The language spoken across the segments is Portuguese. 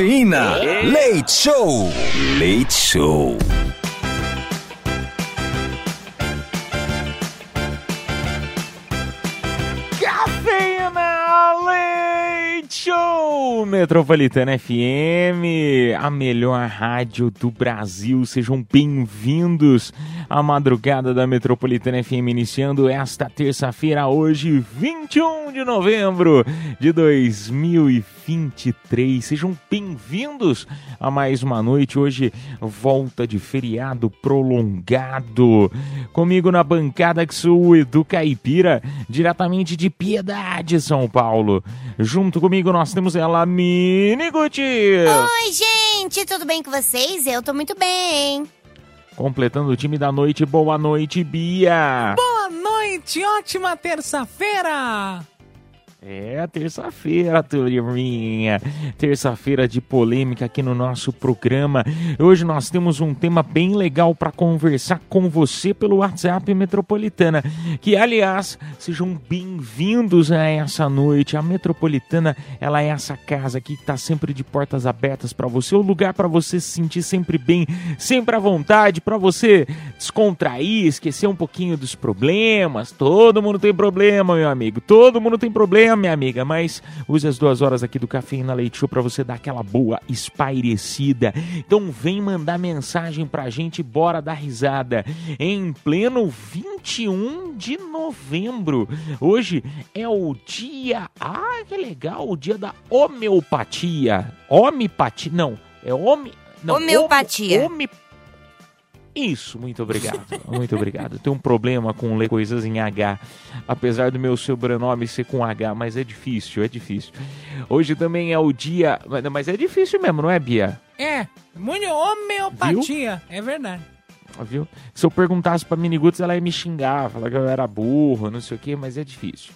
Cafeína. Leite Show. Leite Show. Cafeína Leite Show Metropolitana FM, a melhor rádio do Brasil. Sejam bem-vindos à madrugada da Metropolitana FM, iniciando esta terça-feira, hoje, 21 de novembro de 2023. Sejam bem-vindos a mais uma noite. Hoje, volta de feriado prolongado. Comigo na bancada que sou o Edu Caipira, diretamente de Piedade, São Paulo. Junto comigo nós temos ela, Mini Guti. Oi, gente, tudo bem com vocês? Eu tô muito bem. Completando o time da noite, boa noite, Bia. Boa noite, ótima terça-feira! É, terça-feira, turminha. Terça-feira de polêmica aqui no nosso programa. Hoje nós temos um tema bem legal para conversar com você pelo WhatsApp Metropolitana. Que, aliás, sejam bem-vindos a essa noite. A Metropolitana, ela é essa casa aqui que está sempre de portas abertas para você. O lugar para você se sentir sempre bem, sempre à vontade, para você descontrair, esquecer um pouquinho dos problemas. Todo mundo tem problema, meu amigo. Todo mundo tem problema minha amiga, mas use as duas horas aqui do Cafeína Leite Show pra você dar aquela boa espairecida. Então vem mandar mensagem pra gente, bora dar risada. Em pleno 21 de novembro. Hoje é o dia. Ah, que legal! O dia da homeopatia. Homeopatia. Não, é home. Não, Homeopatia. Home, isso, muito obrigado. Muito obrigado. Tenho um problema com ler coisas em H, apesar do meu sobrenome ser com H, mas é difícil, é difícil. Hoje também é o dia. Mas é difícil mesmo, não é, Bia? É, muito homeopatia, é verdade. Viu? Se eu perguntasse pra Miniguts, ela ia me xingar, falar que eu era burro, não sei o que, mas é difícil.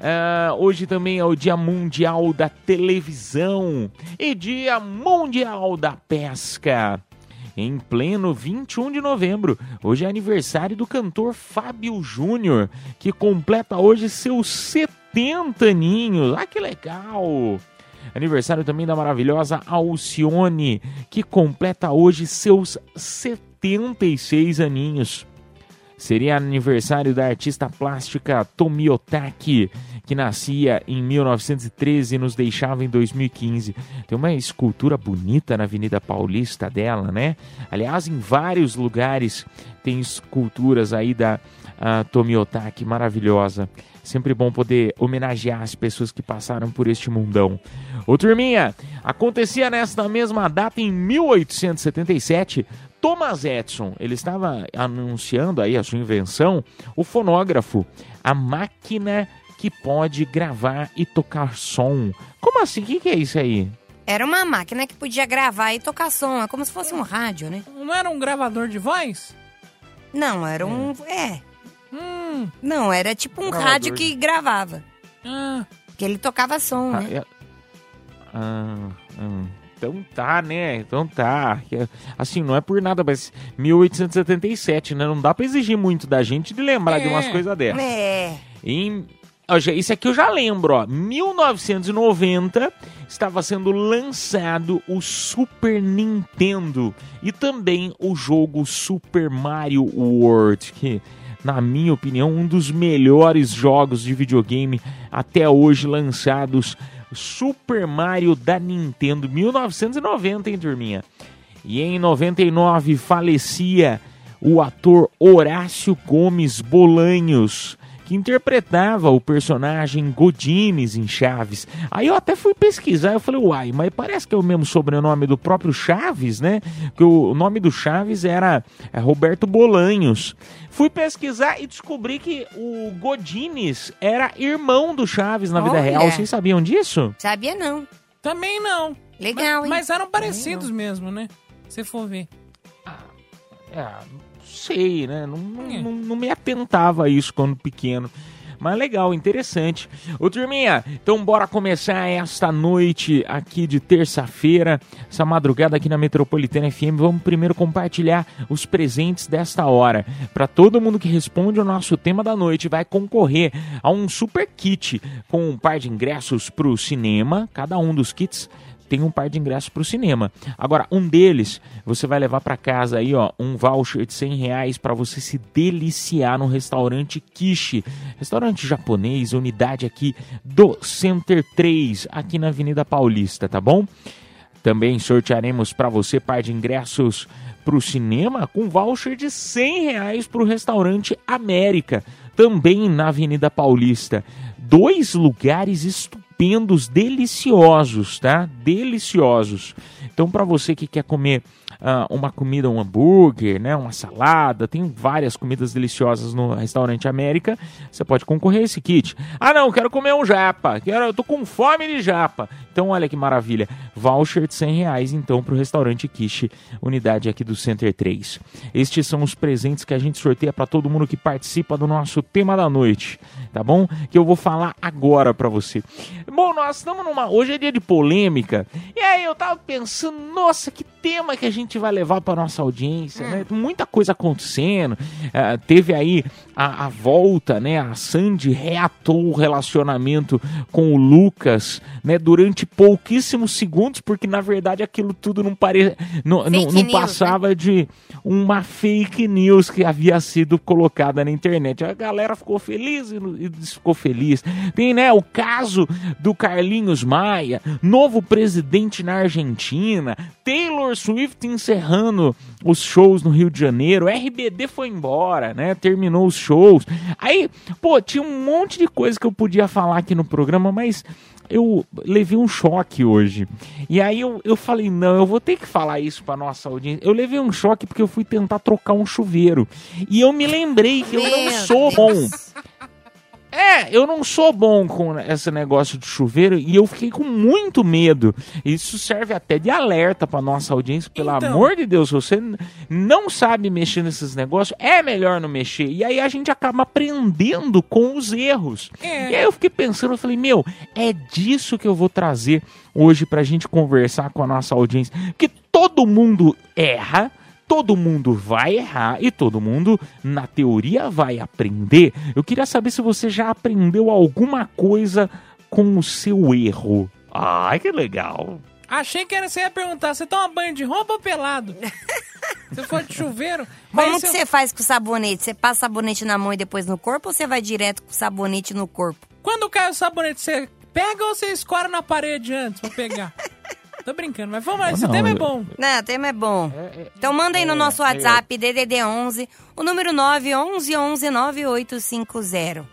Ah, hoje também é o Dia Mundial da Televisão e Dia Mundial da Pesca em pleno 21 de novembro. Hoje é aniversário do cantor Fábio Júnior, que completa hoje seus 70 aninhos. Ah, que legal! Aniversário também da maravilhosa Alcione, que completa hoje seus 76 aninhos. Seria aniversário da artista plástica Tomiotaki, que nascia em 1913 e nos deixava em 2015. Tem uma escultura bonita na Avenida Paulista dela, né? Aliás, em vários lugares tem esculturas aí da uh, Tomiotaki, maravilhosa. Sempre bom poder homenagear as pessoas que passaram por este mundão. Ô turminha, acontecia nesta mesma data em 1877 Thomas Edison, ele estava anunciando aí a sua invenção, o fonógrafo, a máquina que pode gravar e tocar som. Como assim? O que, que é isso aí? Era uma máquina que podia gravar e tocar som. É como se fosse um rádio, né? Não era um gravador de voz? Não, era um. É. Hum, Não, era tipo um Gravador rádio de- que gravava. ah, Que ele tocava som, Ah, né? é- Ah, hum. Então tá, né? Então tá. Assim, não é por nada, mas 1877, né? Não dá pra exigir muito da gente de lembrar de umas É. coisas dessas. É. Em, isso aqui eu já lembro, ó. 1990 estava sendo lançado o Super Nintendo e também o jogo Super Mario World, que na minha opinião um dos melhores jogos de videogame até hoje lançados. Super Mario da Nintendo 1990, hein, turminha? E em 99 falecia o ator Horácio Gomes Bolanhos, que interpretava o personagem Godines em Chaves. Aí eu até fui pesquisar, eu falei, uai, mas parece que é o mesmo sobrenome do próprio Chaves, né? Que o nome do Chaves era é, Roberto Bolanhos. Fui pesquisar e descobri que o Godines era irmão do Chaves na vida Olha. real. Vocês sabiam disso? Sabia não. Também não. Legal, mas, hein? mas eram parecidos mesmo, né? Se for ver. É, não sei, né? Não, não, É. não- não me atentava a isso quando pequeno. Mas legal, interessante. Ô turminha, então bora começar esta noite aqui de terça-feira, essa madrugada aqui na Metropolitana FM. Vamos primeiro compartilhar os presentes desta hora. Para todo mundo que responde o nosso tema da noite, vai concorrer a um super kit com um par de ingressos para o cinema. Cada um dos kits tem um par de ingressos para o cinema. Agora, um deles, você vai levar para casa aí, ó, um voucher de 100 reais para você se deliciar no restaurante Kishi. Restaurante japonês, unidade aqui do Center 3, aqui na Avenida Paulista, tá bom? Também sortearemos para você par de ingressos para o cinema com voucher de 100 reais para o restaurante América, também na Avenida Paulista. Dois lugares estupendos, deliciosos, tá? Deliciosos. Então, para você que quer comer ah, uma comida, um hambúrguer, né, uma salada, tem várias comidas deliciosas no restaurante América, você pode concorrer a esse kit. Ah, não, quero comer um japa, quero, eu tô com fome de japa. Então, olha que maravilha, voucher de 100 reais, então, para o restaurante Kishi, unidade aqui do Center 3. Estes são os presentes que a gente sorteia para todo mundo que participa do nosso tema da noite, tá bom? Que eu vou falar agora para você. Bom, nós estamos numa. Hoje é dia de polêmica. E aí eu tava pensando, nossa, que tema que a gente vai levar para nossa audiência, né? Muita coisa acontecendo. Ah, teve aí a, a volta, né? A Sandy reatou o relacionamento com o Lucas, né? Durante pouquíssimos segundos, porque na verdade aquilo tudo não pare... não, não, não news, né? passava de uma fake news que havia sido colocada na internet. A galera ficou feliz e e ficou feliz. Tem, né, o caso do Carlinhos Maia, novo presidente na Argentina, Taylor Swift encerrando os shows no Rio de Janeiro, RBD foi embora, né, terminou os shows. Aí, pô, tinha um monte de coisa que eu podia falar aqui no programa, mas eu levei um choque hoje. E aí eu, eu falei, não, eu vou ter que falar isso pra nossa audiência. Eu levei um choque porque eu fui tentar trocar um chuveiro. E eu me lembrei que eu não Meu sou Deus. bom. É, eu não sou bom com esse negócio de chuveiro e eu fiquei com muito medo. Isso serve até de alerta pra nossa audiência. Pelo Então. amor de Deus, você não sabe mexer nesses negócios, é melhor não mexer. E aí a gente acaba aprendendo com os erros. É. E aí eu fiquei pensando, eu falei, meu, é disso que eu vou trazer hoje pra gente conversar com a nossa audiência. Porque todo mundo erra. Todo mundo vai errar e todo mundo, na teoria, vai aprender. Eu queria saber se você já aprendeu alguma coisa com o seu erro. Ai, que legal. Achei que era, você ia perguntar, você toma banho de roupa ou pelado? Se for de chuveiro... Como mas que se- você faz com o sabonete? Você passa sabonete na mão e depois no corpo ou você vai direto com o sabonete no corpo? Quando cai o sabonete, você pega ou você escora na parede antes pra pegar? Tô brincando, mas vamos lá, esse Não, tema é eu- bom. Não, o tema é bom. Então manda aí no nosso WhatsApp, DDD 11, o número 911 9850.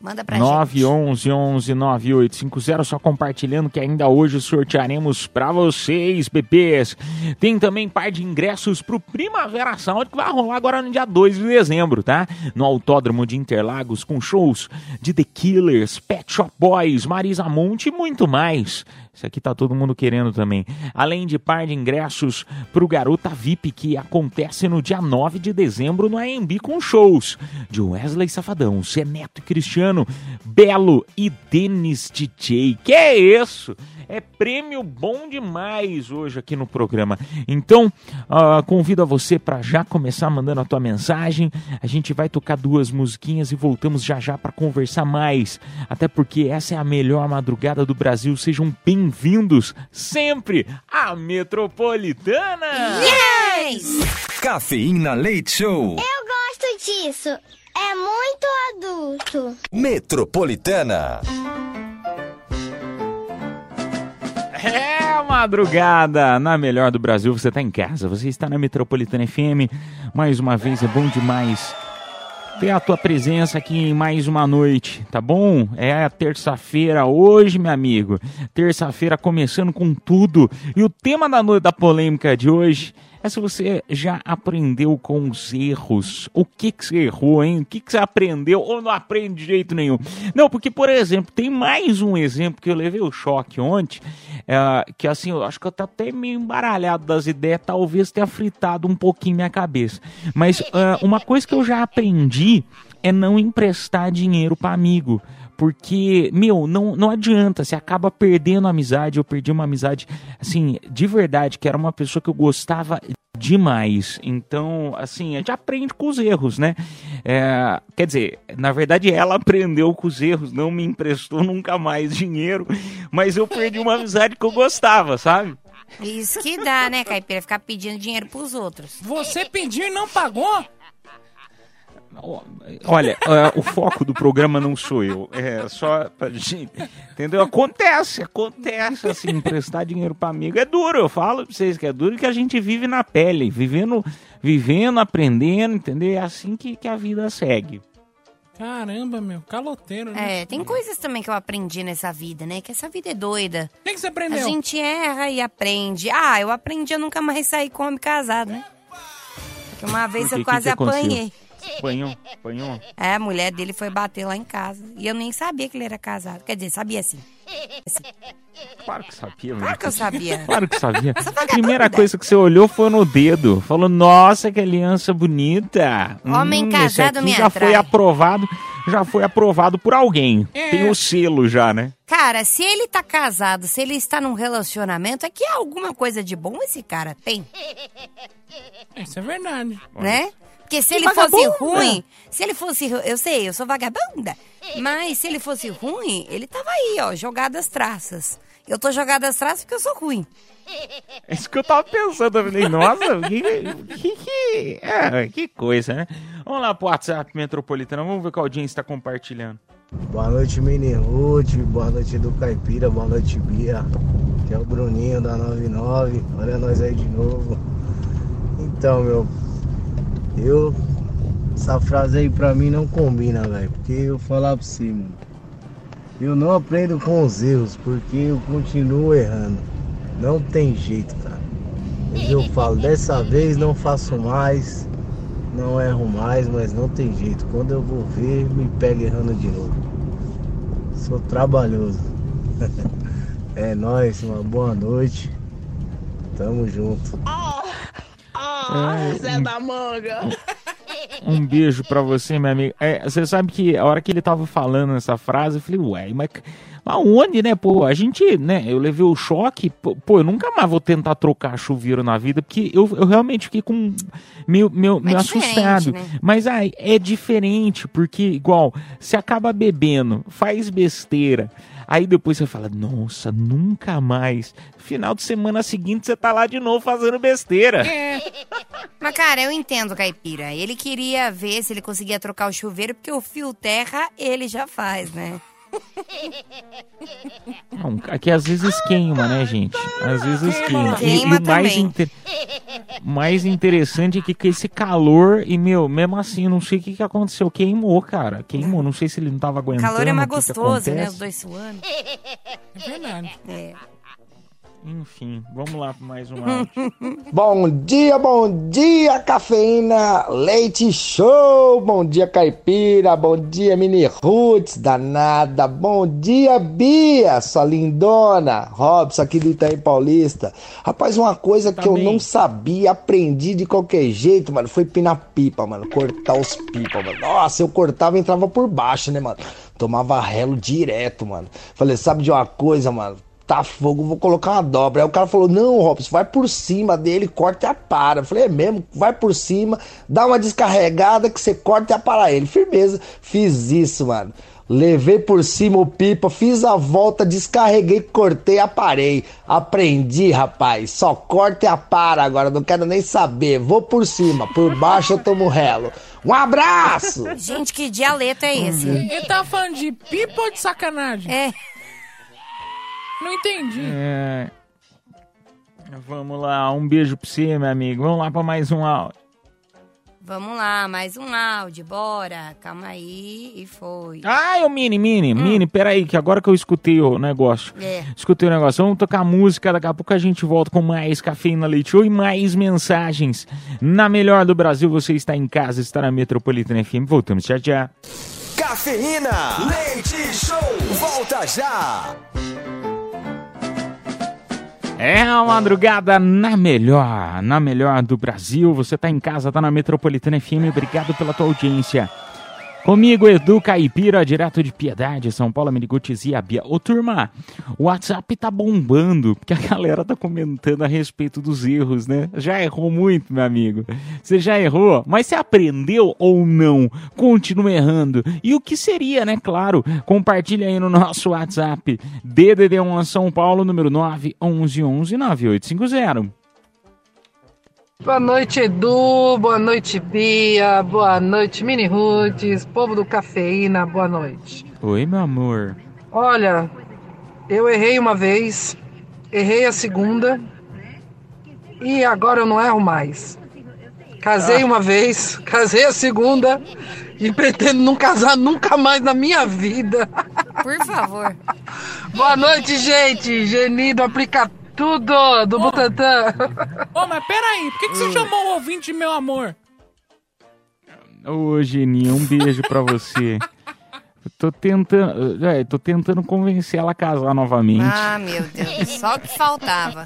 Manda pra gente. 911 9850, só compartilhando que ainda hoje sortearemos pra vocês, bebês. Tem também par de ingressos pro Primavera Sound que vai rolar agora no dia 2 de dezembro, tá? No Autódromo de Interlagos com shows de The Killers, Pet Shop Boys, Marisa Monte e muito mais. Isso aqui tá todo mundo querendo também. Além de par de ingressos pro Garota VIP, que acontece no dia 9 de dezembro no AMB com shows de Wesley Safadão, Zé Neto e Cristiano, Belo e Denis DJ. Que é isso? É prêmio bom demais hoje aqui no programa. Então, ah, convido a você para já começar mandando a tua mensagem. A gente vai tocar duas musiquinhas e voltamos já já para conversar mais. Até porque essa é a melhor madrugada do Brasil. Sejam bem-vindos sempre à Metropolitana. Yes! Cafeína Leite Show. Eu gosto disso. É muito adulto. Metropolitana. É madrugada na melhor do Brasil. Você está em casa, você está na Metropolitana FM. Mais uma vez é bom demais ter a tua presença aqui em mais uma noite, tá bom? É terça-feira hoje, meu amigo. Terça-feira começando com tudo. E o tema da noite da polêmica de hoje é se você já aprendeu com os erros. O que, que você errou, hein? O que, que você aprendeu ou não aprende de jeito nenhum? Não, porque, por exemplo, tem mais um exemplo que eu levei o choque ontem, é, que assim, eu acho que eu tô até meio embaralhado das ideias, talvez tenha fritado um pouquinho minha cabeça. Mas é, uma coisa que eu já aprendi é não emprestar dinheiro para amigo. Porque, meu, não, não adianta, você acaba perdendo a amizade. Eu perdi uma amizade, assim, de verdade, que era uma pessoa que eu gostava demais. Então, assim, a gente aprende com os erros, né? É, quer dizer, na verdade ela aprendeu com os erros, não me emprestou nunca mais dinheiro, mas eu perdi uma amizade que eu gostava, sabe? Isso que dá, né, Caipira? Ficar pedindo dinheiro pros outros. Você pediu e não pagou? Olha, é, o foco do programa não sou eu. É só pra gente. Entendeu? Acontece, acontece assim, emprestar dinheiro para amigo é duro. Eu falo pra vocês que é duro que a gente vive na pele, vivendo, vivendo, aprendendo, entendeu? É assim que, que a vida segue. Caramba, meu, caloteiro, né? É, tem coisas também que eu aprendi nessa vida, né? Que essa vida é doida. O que, que você A aprendeu? gente erra e aprende. Ah, eu aprendi a nunca mais sair com homem casado, né? Porque uma vez Por quê? eu Que quase que aconteceu? Apanhou, apanhou. É, a mulher dele foi bater lá em casa. E eu nem sabia que ele era casado. Quer dizer, sabia sim. Claro que sabia, Claro que eu sabia. Claro que sabia. Essa A primeira coisa que você olhou foi no dedo. Falou, nossa, que aliança bonita. Homem esse casado aqui me já atrai. foi aprovado, já foi aprovado por alguém. É. Tem o selo já, né? Cara, se ele tá casado, se ele está num relacionamento, é que alguma coisa de bom esse cara tem, Isso é verdade. né? Porque se Que ele fosse vagabunda. ruim, se ele fosse. Eu sei, eu sou vagabunda. Mas se ele fosse ruim, ele tava aí, ó, jogado às traças. Eu tô jogado às traças porque eu sou ruim. É isso que eu tava pensando. Eu falei, nossa, que, que, que, é, que coisa, né? Vamos lá pro WhatsApp Metropolitana, vamos ver o que a audiência está compartilhando. Boa noite, Mini Ruth. Boa noite, do Caipira. Boa noite, Bia. Que é o Bruninho da 99. Olha nós aí de novo. Então, meu. Eu. Essa frase aí pra mim não combina, velho. Porque eu falar pra você, mano. Eu não aprendo com os erros, porque eu continuo errando. Não tem jeito, cara. Mas eu falo, dessa vez não faço mais. Não erro mais, mas não tem jeito. Quando eu vou ver, me pega errando de novo. Sou trabalhoso. é nóis, uma boa noite. Tamo junto. Zé da manga. Um beijo pra você, minha amiga. É, você sabe que a hora que ele tava falando essa frase, eu falei, ué, mas, mas onde, né, pô? A gente, né, eu levei o choque, pô, eu nunca mais vou tentar trocar chuveiro na vida, porque eu, eu realmente fiquei com meio, meio, meio diferente, assustado. né? Mas aí é diferente, porque, igual, você acaba bebendo, faz besteira. Aí depois você fala, nossa, nunca mais. Final de semana seguinte você tá lá de novo fazendo besteira. É, Mas, cara, eu entendo o caipira. Ele queria ver se ele conseguia trocar o chuveiro, porque o fio terra ele já faz, né? Não, aqui às vezes queima, né, gente? Às vezes queima. E, e Queima o mais, também. inte- mais interessante é que com esse calor, e meu, mesmo assim, eu não sei o que, que aconteceu. Queimou, cara. Queimou. Não sei se ele não tava O aguentando. calor é mais o que que gostoso, né? Os dois suando. é verdade. É. Enfim, vamos lá para mais um áudio. Bom dia, bom dia, cafeína, leite show, bom dia, caipira, bom dia, mini roots, danada, bom dia, Bia, sua lindona, Robson aqui do Itaim Paulista. Rapaz, uma coisa Tá que eu não sabia, aprendi de qualquer jeito, mano, foi pinar pipa, mano, cortar os pipa, mano. Nossa, eu cortava e entrava por baixo, né, mano? Tomava relo direto, mano. Falei, sabe de uma coisa, mano? Tá fogo, vou colocar uma dobra. Aí o cara falou: Não, Robson, vai por cima dele, corta e apara. Eu falei: É mesmo, vai por cima, dá uma descarregada que você corta e apara ele. Firmeza, fiz isso, mano. Levei por cima o pipa, fiz a volta, descarreguei, cortei, aparei. Aprendi, rapaz. Só corta e apara agora, não quero nem saber. Vou por cima, por baixo eu tomo relo. Um abraço! Gente, que dialeto é esse? Ele tava falando de pipa ou de sacanagem? É. Não entendi. É... Vamos lá, um beijo pra você, meu amigo. Vamos lá pra mais um áudio. Vamos lá, mais um áudio, bora. Calma aí, e foi. Ai, ô Mini, Mini, Mini, peraí, que agora que eu escutei o negócio. É. Escutei o negócio. Vamos tocar música, daqui a pouco a gente volta com mais Cafeína Leite Show e mais mensagens. Na melhor do Brasil, você está em casa, está na Metropolitana FM. Voltamos já já. Cafeína, leite show, volta já. É a madrugada na melhor, na melhor do Brasil. Você tá em casa, tá na Metropolitana FM. Obrigado pela tua audiência. Comigo, Edu Caipira, direto de Piedade, São Paulo, Menigutis e Bia. Ô, turma, o WhatsApp tá bombando, porque a galera tá comentando a respeito dos erros, né? Já errou muito, meu amigo. Você já errou, mas você aprendeu ou não? Continua errando. E o que seria, né? Claro, compartilha aí no nosso WhatsApp. DDD1 São Paulo, número 911 9850. Boa noite, Edu. Boa noite, Bia. Boa noite, Mini Roots. Povo do Cafeína, boa noite. Oi, meu amor. Olha, eu errei uma vez, errei a segunda e agora eu não erro mais. Casei uma vez, casei a segunda e pretendo não casar nunca mais na minha vida. Por favor. Boa noite, gente. Geni do Aplica Tudo, do Butantan. Ô, mas peraí, por que, que você chamou o ouvinte de meu amor? Ô, Geninha, um beijo pra você. Eu Tô tentando, é, tô tentando convencer ela a casar novamente. Ah, meu Deus, só o que faltava.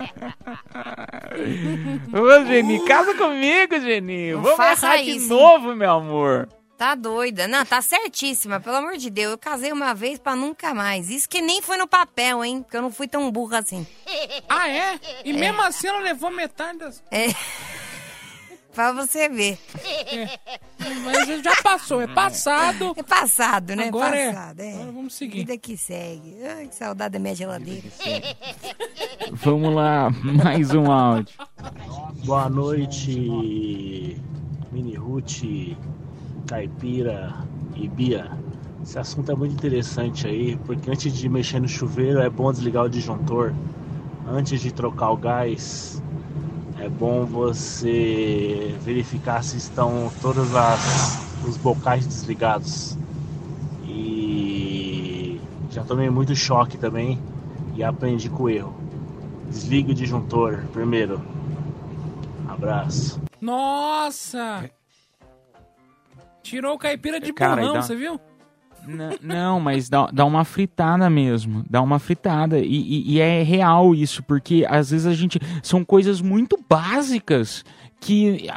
Ô, Geni, casa comigo, Geni. Não Vamos errar de isso, novo, meu amor. Tá doida. Não, tá certíssima, pelo amor de Deus. Eu casei uma vez pra nunca mais. Isso que nem foi no papel, hein? Porque eu não fui tão burra assim. Ah, é? E mesmo assim ela levou metade das. É. pra você ver. Mas já passou, é passado. É passado, né? Agora é. passado, é. Agora vamos seguir. Vida que segue. Ai, que saudade da minha geladeira. Vamos lá, mais um áudio. Boa noite, Mini Ruth, Caipira e Bia. Esse assunto é muito interessante aí, porque antes de mexer no chuveiro é bom desligar o disjuntor. Antes de trocar o gás, é bom você verificar se estão todos as, os bocais desligados. E já tomei muito choque também e aprendi com o erro. Desligue o disjuntor primeiro. Abraço. Nossa! Tirou o caipira de Cara, burrão, dá- você viu? N- Não, mas dá, dá uma fritada mesmo. Dá uma fritada. E, e- e é real isso, porque às vezes a gente. São coisas muito básicas que,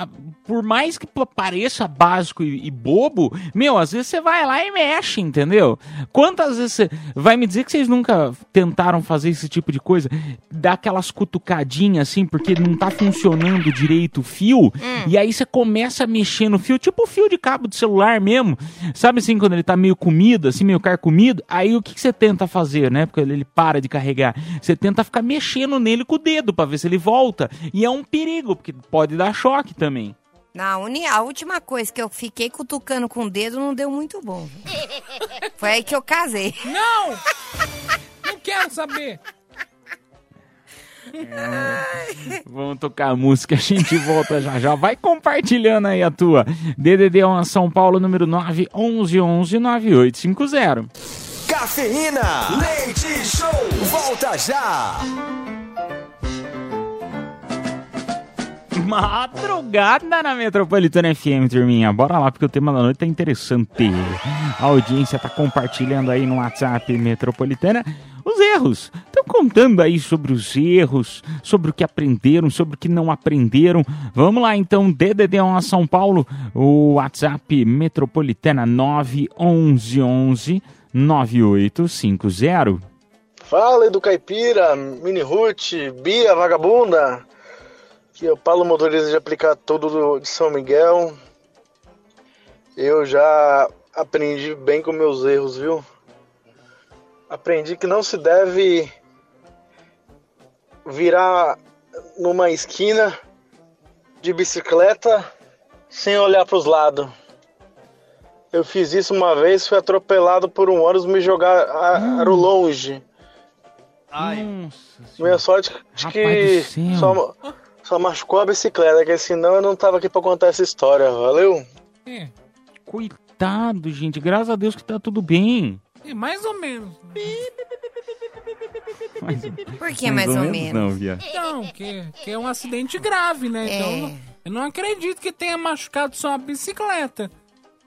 por mais que pa- pareça básico e, e bobo, meu, às vezes você vai lá e mexe, entendeu? Quantas vezes você. Vai me dizer que vocês nunca tentaram fazer esse tipo de coisa? Dar aquelas cutucadinhas assim, porque não tá funcionando direito o fio, e aí você começa a mexer no fio, tipo o fio de cabo de celular mesmo. Sabe assim, quando ele tá meio comido, assim, meio carcomido? Aí o que, que você tenta fazer, né? Porque ele ele para de carregar. Você tenta ficar mexendo nele com o dedo pra ver se ele volta. E é um perigo, porque pode dar choque também. Na uni, a última coisa que eu fiquei cutucando com o dedo não deu muito bom. Foi aí que eu casei. Não! Não quero saber. Vamos tocar a música, a gente volta já já. Vai compartilhando aí a tua. DDD 1 São Paulo, número 9 11 11 9850. Cafeína, leite show, volta já. Madrugada na Metropolitana FM, turminha. Bora lá, porque o tema da noite tá interessante. A audiência tá compartilhando aí no WhatsApp Metropolitana os erros. Estão contando aí sobre os erros, sobre o que aprenderam, sobre o que não aprenderam. Vamos lá, então, DDD1 a São Paulo, o WhatsApp Metropolitana 911 9850. Fala, Edu Caipira, Mini Ruth, Bia, Vagabunda. Aqui é o Paulo Motorista de aplicar tudo do- de São Miguel. Eu já aprendi bem com meus erros, viu? Aprendi que não se deve virar numa esquina de bicicleta sem olhar para os lados. Eu fiz isso uma vez, fui atropelado por um ônibus, me jogaram longe. Minha sorte de Rapaz que do céu. só, Só machucou a bicicleta, que senão eu não tava aqui pra contar essa história. Valeu? É, Coitado, gente. Graças a Deus que tá tudo bem. é mais ou menos. Por que mais ou menos? Não, Via. Então, que, que é um acidente grave, né? É. Então, eu não- não acredito que tenha machucado só a bicicleta.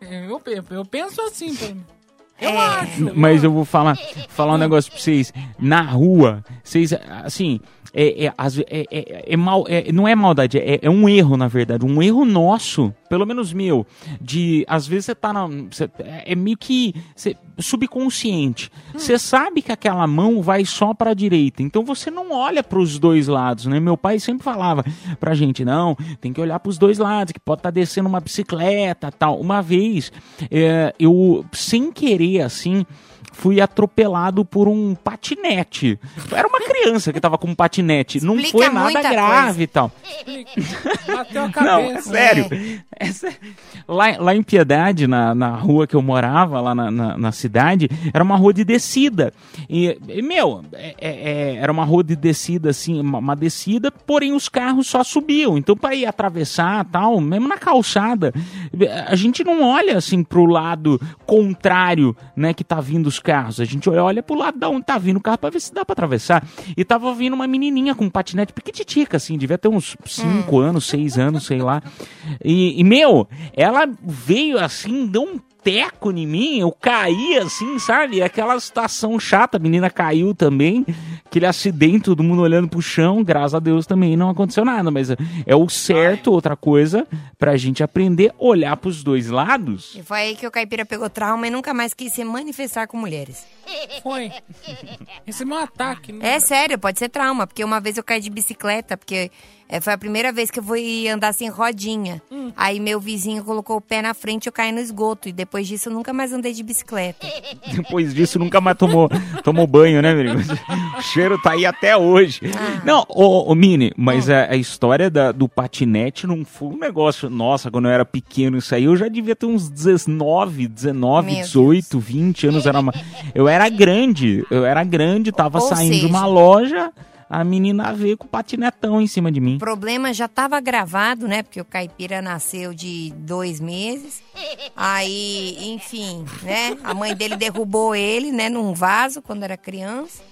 É, Eu, eu, eu penso assim, pelo menos. Eu É. acho. Mas eu vou falar, falar um negócio pra vocês. Na rua, vocês, assim, é, é, é, é, é mal, é- não é maldade, é, é um erro, na verdade. Um erro nosso, pelo menos meu, de, às vezes você tá na, você- é meio que você- subconsciente. Você sabe que aquela mão vai só pra direita, então você não olha pros dois lados, né? Meu pai sempre falava pra gente, não, tem que olhar pros dois lados, que pode estar descendo uma bicicleta, tal. Uma vez, eu, sem querer, assim, fui atropelado por um patinete. Era uma criança que tava com um patinete. não Explica foi nada grave e tal. Bateu a Não, é sério. É sé- Lá, lá em Piedade, na, na rua que eu morava, lá na, na, na cidade, era uma rua de descida. E, e, meu, é- é- é- era uma rua de descida, assim, uma, uma descida, porém os carros só subiam. Então, para ir atravessar tal, mesmo na calçada, a gente não olha assim pro lado contrário, né, que tá vindo os carros. A gente olha, pro lado da onde tá vindo o carro pra ver se dá pra atravessar. E tava vindo uma menininha com um patinete piquititica, assim, devia ter uns 5 anos, 6 anos, sei lá. E, e, meu, ela veio assim, deu um teco em mim, eu caí assim, sabe? Aquela situação chata, a menina caiu também, aquele acidente, todo mundo olhando pro chão, graças a Deus também não aconteceu nada, mas é o certo, outra coisa, pra gente aprender a olhar pros dois lados. E foi aí que o caipira pegou trauma e nunca mais quis se manifestar com mulheres. Foi. Esse é meu ataque. Né? É sério, pode ser trauma, porque uma vez eu caí de bicicleta, porque é, foi a primeira vez que eu fui andar sem rodinha. Hum. Aí meu vizinho colocou o pé na frente e eu caí no esgoto. E depois disso eu nunca mais andei de bicicleta. Depois disso, nunca mais tomou, tomou banho, né, menino? O cheiro tá aí até hoje. Não, ô, ô Mini, mas a, a história da- do patinete não foi um negócio. Nossa, quando eu era pequeno, isso aí eu já devia ter uns 19, 19, Meu 18, 20 anos. Era uma, eu era grande, eu era grande, tava Ou saindo de seja- uma loja, a menina veio com o patinetão em cima de mim. O problema já estava gravado, né? Porque o caipira nasceu de dois meses. Aí, enfim, né? A mãe dele derrubou ele, né? Num vaso quando era criança.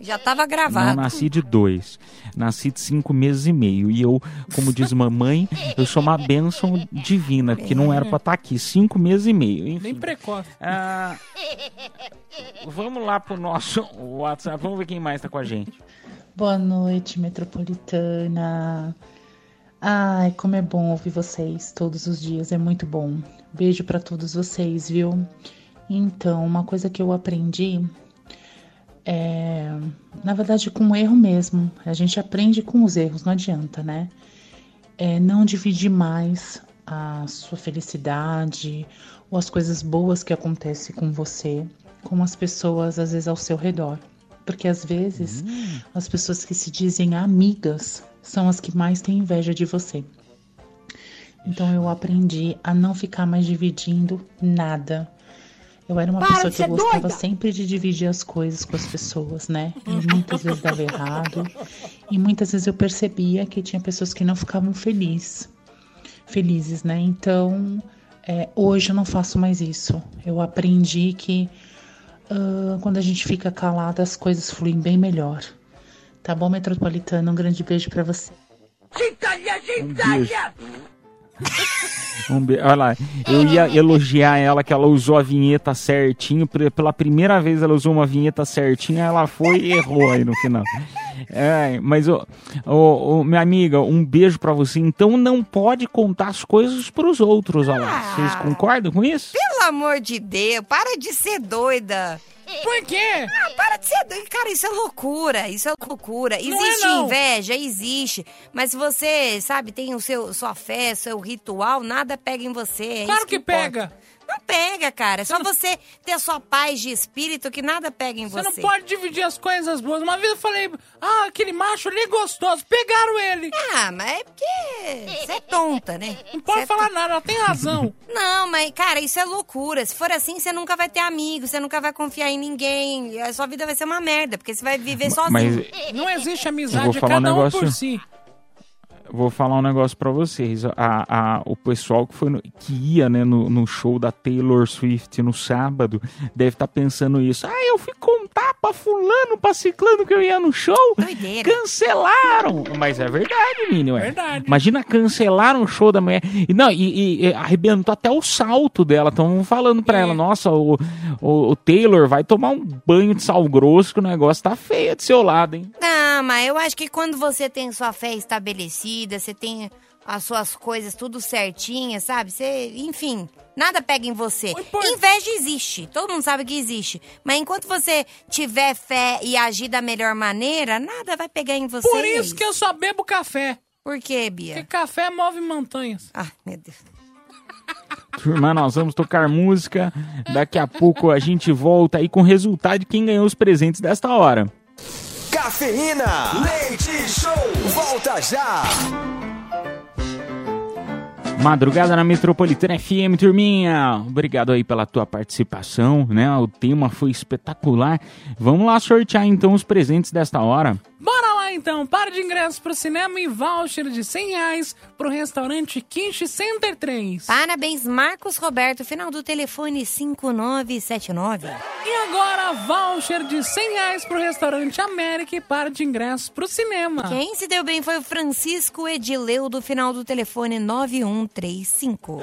Já estava Não gravado. nasci de dois. Nasci de cinco meses e meio. E eu, como diz mamãe, eu sou uma bênção divina, porque não era pra estar aqui. Cinco meses e meio. Enfim. Nem precoce. Ah, vamos lá pro nosso WhatsApp. Vamos ver quem mais tá com a gente. Boa noite, metropolitana. Ai, como é bom ouvir vocês todos os dias, é muito bom. Beijo pra todos vocês, viu? Então, uma coisa que eu aprendi é, na verdade, com o erro mesmo. A gente aprende com os erros, não adianta, né? É não dividir mais a sua felicidade ou as coisas boas que acontecem com você com as pessoas, às vezes, ao seu redor. Porque às vezes as pessoas que se dizem amigas são as que mais têm inveja de você. Então eu aprendi a não ficar mais dividindo nada. Eu era uma Para pessoa que eu gostava doida! sempre de dividir as coisas com as pessoas, né? E muitas vezes dava errado. E muitas vezes eu percebia que tinha pessoas que não ficavam felizes. Felizes, né? Então, é, hoje eu não faço mais isso. Eu aprendi que ah, quando a gente fica calado, as coisas fluem bem melhor. Tá bom, Metropolitano? Um grande beijo pra você. Um beijo. Um be... Olha lá, eu ia elogiar ela que ela usou a vinheta certinho. Pela primeira vez ela usou uma vinheta certinha, ela foi e errou aí no final. É, mas, ô, ô, ô, minha amiga, um beijo pra você. Então não pode contar as coisas pros outros, olha lá. Vocês concordam com isso? Pelo amor de Deus, para de ser doida. Por quê? Ah, para de ser doida. Cara, isso é loucura. Isso é loucura. Não é, Existe não. inveja, existe. Mas se você, sabe, tem o seu sua fé, seu ritual, nada pega em você. É Claro isso que importa. pega. Não pega, cara. É só você ter a sua paz de espírito que nada pega em Você você. não pode dividir as coisas boas. Uma vez eu falei, ah, aquele macho ali é gostoso. Pegaram ele. Ah, mas é porque você é tonta, né? Não pode falar nada, ela tem razão. Não, mas, cara, isso é loucura. Se for assim, você nunca vai ter amigos, você nunca vai confiar em ninguém. A sua vida vai ser uma merda, porque você vai viver sozinho. Mas Não existe amizade, vou é falar um cada um negócio- por si. Vou falar um negócio pra vocês. A, a- o pessoal que, foi no- que ia né, no, no show da Taylor Swift no sábado deve estar pensando isso. Ah, eu fui contar pra fulano, pra ciclano que eu ia no show. Cancelaram! Mas é verdade, Mini, ué. Verdade. Imagina cancelaram o show da mulher. E, não, e, e- arrebentou até o salto dela. Estão falando pra ela, nossa, o, o, o Taylor vai tomar um banho de sal grosso que o negócio tá feio do seu lado, hein? Não, mas eu acho que quando você tem sua fé estabelecida, você tem as suas coisas tudo certinhas, sabe? Você, enfim, nada pega em você. Inveja existe, todo mundo sabe que existe. Mas enquanto você tiver fé e agir da melhor maneira, nada vai pegar em você. Por isso que eu só bebo café. Por quê, Bia? Porque café move montanhas. Ah, meu Deus. Turma, nós vamos tocar música. Daqui a pouco a gente volta aí com o resultado de quem ganhou os presentes desta hora. Cafeína, leite show, volta já. Madrugada na Metropolitana FM, turminha. Obrigado aí pela tua participação, né? O tema foi espetacular. Vamos lá sortear então os presentes desta hora. Bora lá então, par de ingressos pro cinema e voucher de 100 reais pro restaurante Quiche Center 3. Parabéns, Marcos Roberto, final do telefone 5979. E agora, voucher de 100 reais pro restaurante América e par de ingressos pro cinema. Quem se deu bem foi o Francisco Edileu, do final do telefone 9135.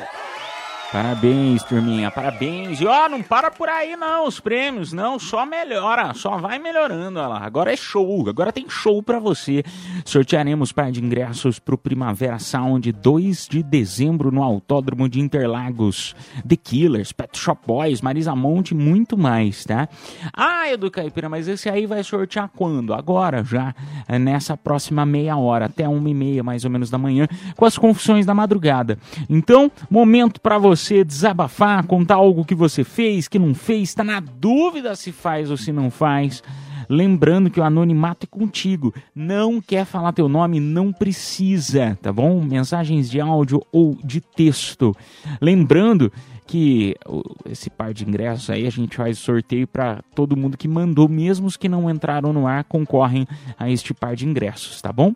Parabéns, turminha, parabéns. E ó, não para por aí não, os prêmios, não, só melhora, só vai melhorando, olha lá. Agora é show, agora tem show pra você. Sortearemos par de ingressos pro Primavera Sound 2 de dezembro no Autódromo de Interlagos. The Killers, Pet Shop Boys, Marisa Monte e muito mais, tá? Ah, Edu Caipira, mas esse aí vai sortear quando? Agora, já, é nessa próxima meia hora, até uma e meia mais ou menos da manhã, com as confissões da madrugada. Então, momento pra você desabafar, contar algo que você fez, que não fez, tá na dúvida se faz ou se não faz. Lembrando que o anonimato é contigo. Não quer falar teu nome? Não precisa, tá bom? Mensagens de áudio ou de texto. Lembrando que o- esse par de ingressos aí a gente faz sorteio para todo mundo que mandou, mesmo os que não entraram no ar concorrem a este par de ingressos, tá bom?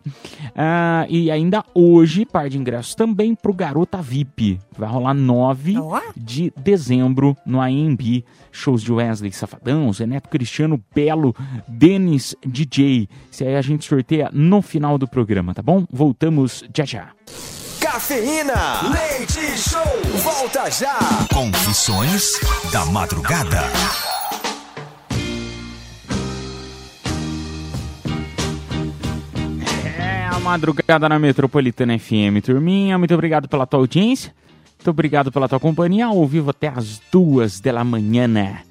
Ah, e ainda hoje, par de ingressos também pro Garota VIP. Vai rolar 9 de dezembro no AMB. Shows de Wesley Safadão, Zé Neto Cristiano Belo, Denis DJ. Isso aí a gente sorteia no final do programa, tá bom? Voltamos já já. Cafeína, leite show, volta já. Confissões da madrugada. É a madrugada na Metropolitana FM, turminha. Muito obrigado pela tua audiência. Muito obrigado pela tua companhia. Ao vivo até as duas da manhã. né?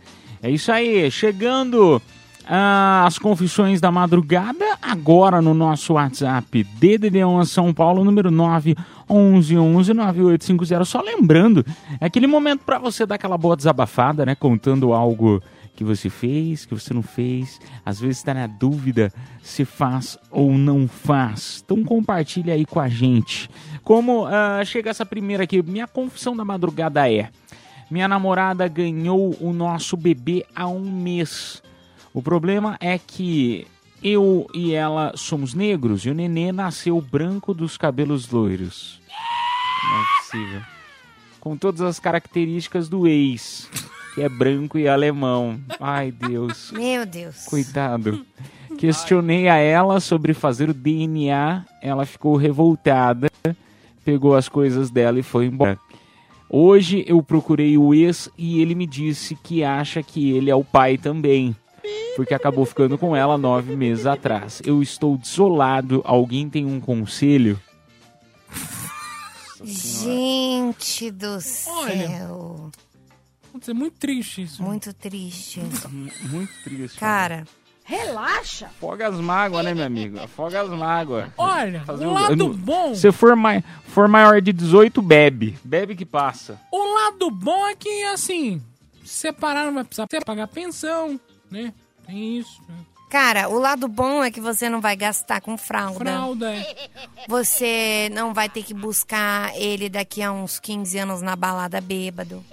É isso aí. Chegando ah, as confissões da madrugada agora no nosso WhatsApp DDD1 São Paulo, número 9 11 11 9850. Só lembrando, é aquele momento para você dar aquela boa desabafada, né? Contando algo que você fez, que você não fez. Às vezes está na dúvida se faz ou não faz. Então compartilha aí com a gente. Como ah, chega essa primeira aqui? Minha confissão da madrugada é: minha namorada ganhou o nosso bebê há um mês. O problema é que eu e ela somos negros e o nenê nasceu branco dos cabelos loiros. Não é possível. Com todas as características do ex, que é branco e alemão. Ai, Deus. Meu Deus. Coitado. Questionei a ela sobre fazer o DNA, ela ficou revoltada, pegou as coisas dela e foi embora. Hoje eu procurei o ex e ele me disse que acha que ele é o pai também, porque acabou ficando com ela nove meses atrás. Eu estou desolado. Alguém tem um conselho? Gente do Olha. céu. Putz, é muito triste isso. Muito triste. Muito triste. Cara, Relaxa. Afoga as mágoas, né, meu amigo? Afoga as mágoas. Olha, Fazer o um- lado no- bom. Se for, mai- for maior de 18, bebe. Bebe que passa. O lado bom é que, assim, separar não vai precisar pagar pensão, né? Tem isso. né? Cara, o lado bom é que você não vai gastar com fralda. Fralda, é. Você não vai ter que buscar ele daqui a uns 15 anos na balada bêbado.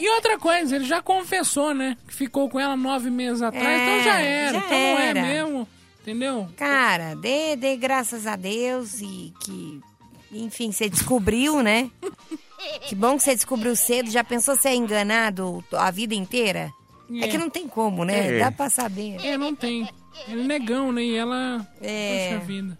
E outra coisa, ele já confessou, né? Que ficou com ela nove meses atrás, É, então já era. já então não é era. mesmo. Entendeu? Cara, dê, dê graças a Deus e que, enfim, você descobriu, né? Que bom que você descobriu cedo. Já pensou ser enganado a vida inteira? É, É. que não tem como, né? É. Dá pra saber. É, não tem. Ele é negão, né? E ela. É. Poxa vida.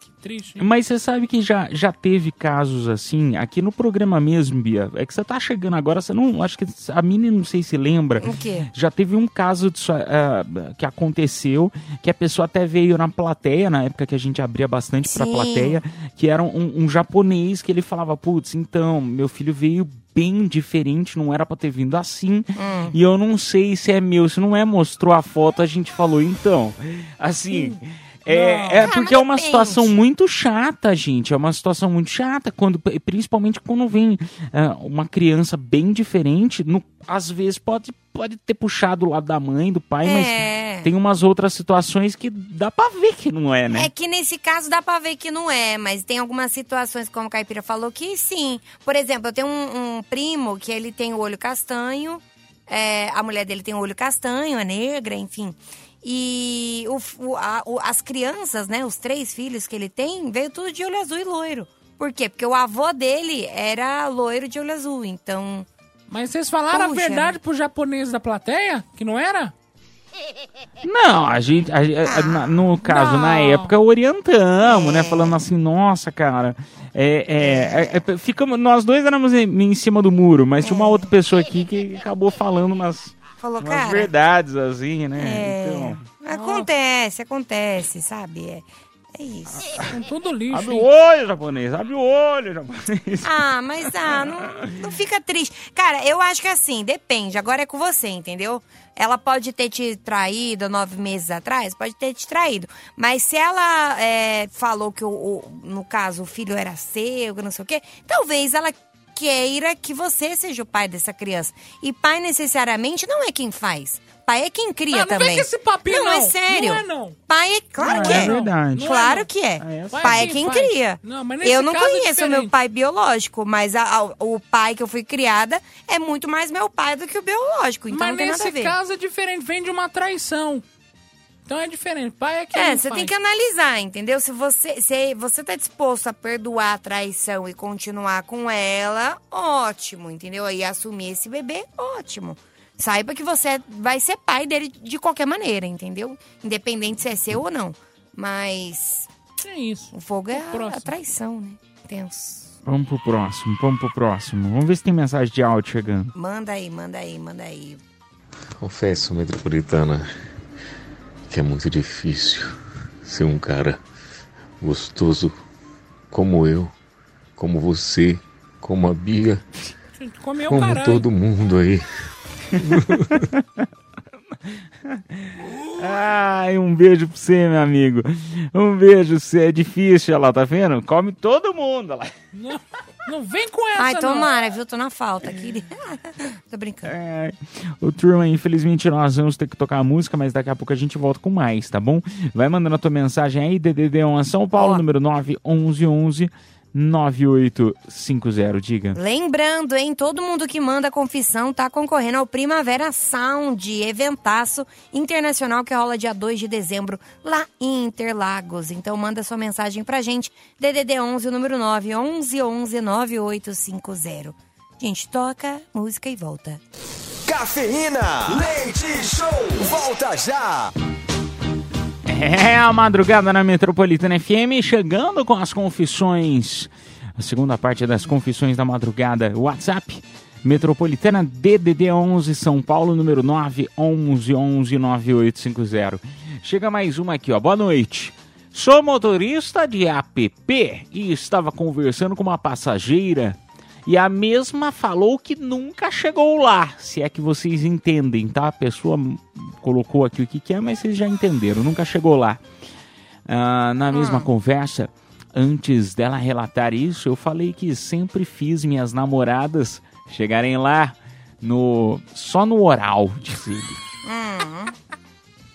Que triste. hein? Mas você sabe que já, já teve casos assim, aqui no programa mesmo, Bia. É que você tá chegando agora, você não. Acho que a Mini não sei se lembra. O quê? Já teve um caso disso, ah, que aconteceu, que a pessoa até veio na plateia, na época que a gente abria bastante pra Sim. plateia, que era um, um japonês que ele falava, putz, então, meu filho veio bem diferente, não era pra ter vindo assim, Hum. e eu não sei se é meu, se não é, mostrou a foto, a gente falou, então, assim... É, é Ah, porque é uma situação muito chata, gente. É uma situação muito chata, quando, principalmente quando vem ah, uma criança bem diferente. No, às vezes pode, pode ter puxado o lado da mãe, do pai, É. mas tem umas outras situações que dá pra ver que não é, né? É que nesse caso dá pra ver que não é, mas tem algumas situações, como o Caipira falou, que sim. Por exemplo, eu tenho um, um primo que ele tem o olho castanho, é, a mulher dele tem o olho castanho, é negra, enfim. E o- o- a- o- as crianças, né, os três filhos que ele tem, veio tudo de olho azul e loiro. Por quê? Porque o avô dele era loiro de olho azul, então... Mas vocês falaram Puxa. a verdade pro japonês da plateia? Que não era? Não, a gente, a- a- na- no caso, Não. na época, orientamos, né? Falando assim, nossa, cara, é, é, é, é, ficamos, nós dois éramos em, em cima do muro, mas tinha uma outra pessoa aqui que acabou falando umas, Falou, umas cara... verdades, assim, né? É, Então, acontece, acontece, sabe? É, é isso. Com tudo lixo. abre o hein? olho, japonês, abre o olho, japonês. Ah, mas ah, não, não fica triste. Cara, eu acho que assim, depende. Agora é com você, entendeu? Ela pode ter te traído nove meses atrás, pode ter te traído. Mas se ela é, falou que, o, o- no caso, o filho era seu, que não sei o quê, talvez ela queira que você seja o pai dessa criança. E pai, necessariamente, não é quem faz. Pai é quem cria Ah, não vem também. com esse papinho, não, é não. sério. Não é, não. Pai é. Claro Não, que é é. verdade. Claro é, que é. não. Pai Pai é é quem faz. cria. Não, eu não é conheço o meu pai biológico, mas a- a- o pai que eu fui criada é muito mais meu pai do que o biológico. Então Mas não tem nada a nesse ver. caso é diferente, vem de uma traição. Então é diferente. Pai é quem É, você faz. tem que analisar, entendeu? Se você, se você tá disposto a perdoar a traição e continuar com ela, ótimo, entendeu? E assumir esse bebê, ótimo. Saiba que você vai ser pai dele de qualquer maneira, entendeu? Independente se é seu ou não. Mas É isso. o fogo é a, próximo. a traição, né? Tenso. Vamos pro próximo, vamos pro próximo. Vamos ver se tem mensagem de áudio chegando. Manda aí, manda aí, manda aí. Confesso, metropolitana, que é muito difícil ser um cara gostoso como eu, como você, como a Bia, como caralho. todo mundo aí. Ai, um beijo pra você, meu amigo. Um beijo, você é difícil, olha lá, tá vendo? Come todo mundo, olha lá. Não, não vem com essa, Ai, não. tomara, viu? Tô na falta aqui. Tô brincando. É, o turma, infelizmente nós vamos ter que tocar a música, mas daqui a pouco a gente volta com mais, tá bom? Vai mandando a tua mensagem aí, DDD1 São Paulo, número 91111 9850, diga. Lembrando, hein, todo mundo que manda confissão tá concorrendo ao Primavera Sound, eventaço internacional que rola dia 2 de dezembro lá em Interlagos. Então manda sua mensagem pra gente, DDD 11, o número 9, 11 11 9850. Gente, toca, música e volta. Cafeína, leite show, volta já. É a madrugada na Metropolitana FM, chegando com as confissões. A segunda parte das confissões da madrugada. WhatsApp, Metropolitana DDD 11 São Paulo, número 9 11 11 9850. Chega mais uma aqui, ó. Boa noite. Sou motorista de app e estava conversando com uma passageira e a mesma falou que nunca chegou lá. Se é que vocês entendem, tá? A pessoa colocou aqui o que, que é, mas vocês já entenderam. Nunca chegou lá. Ah, na mesma conversa, antes dela relatar isso, eu falei que sempre fiz minhas namoradas chegarem lá no só no oral, disse ele.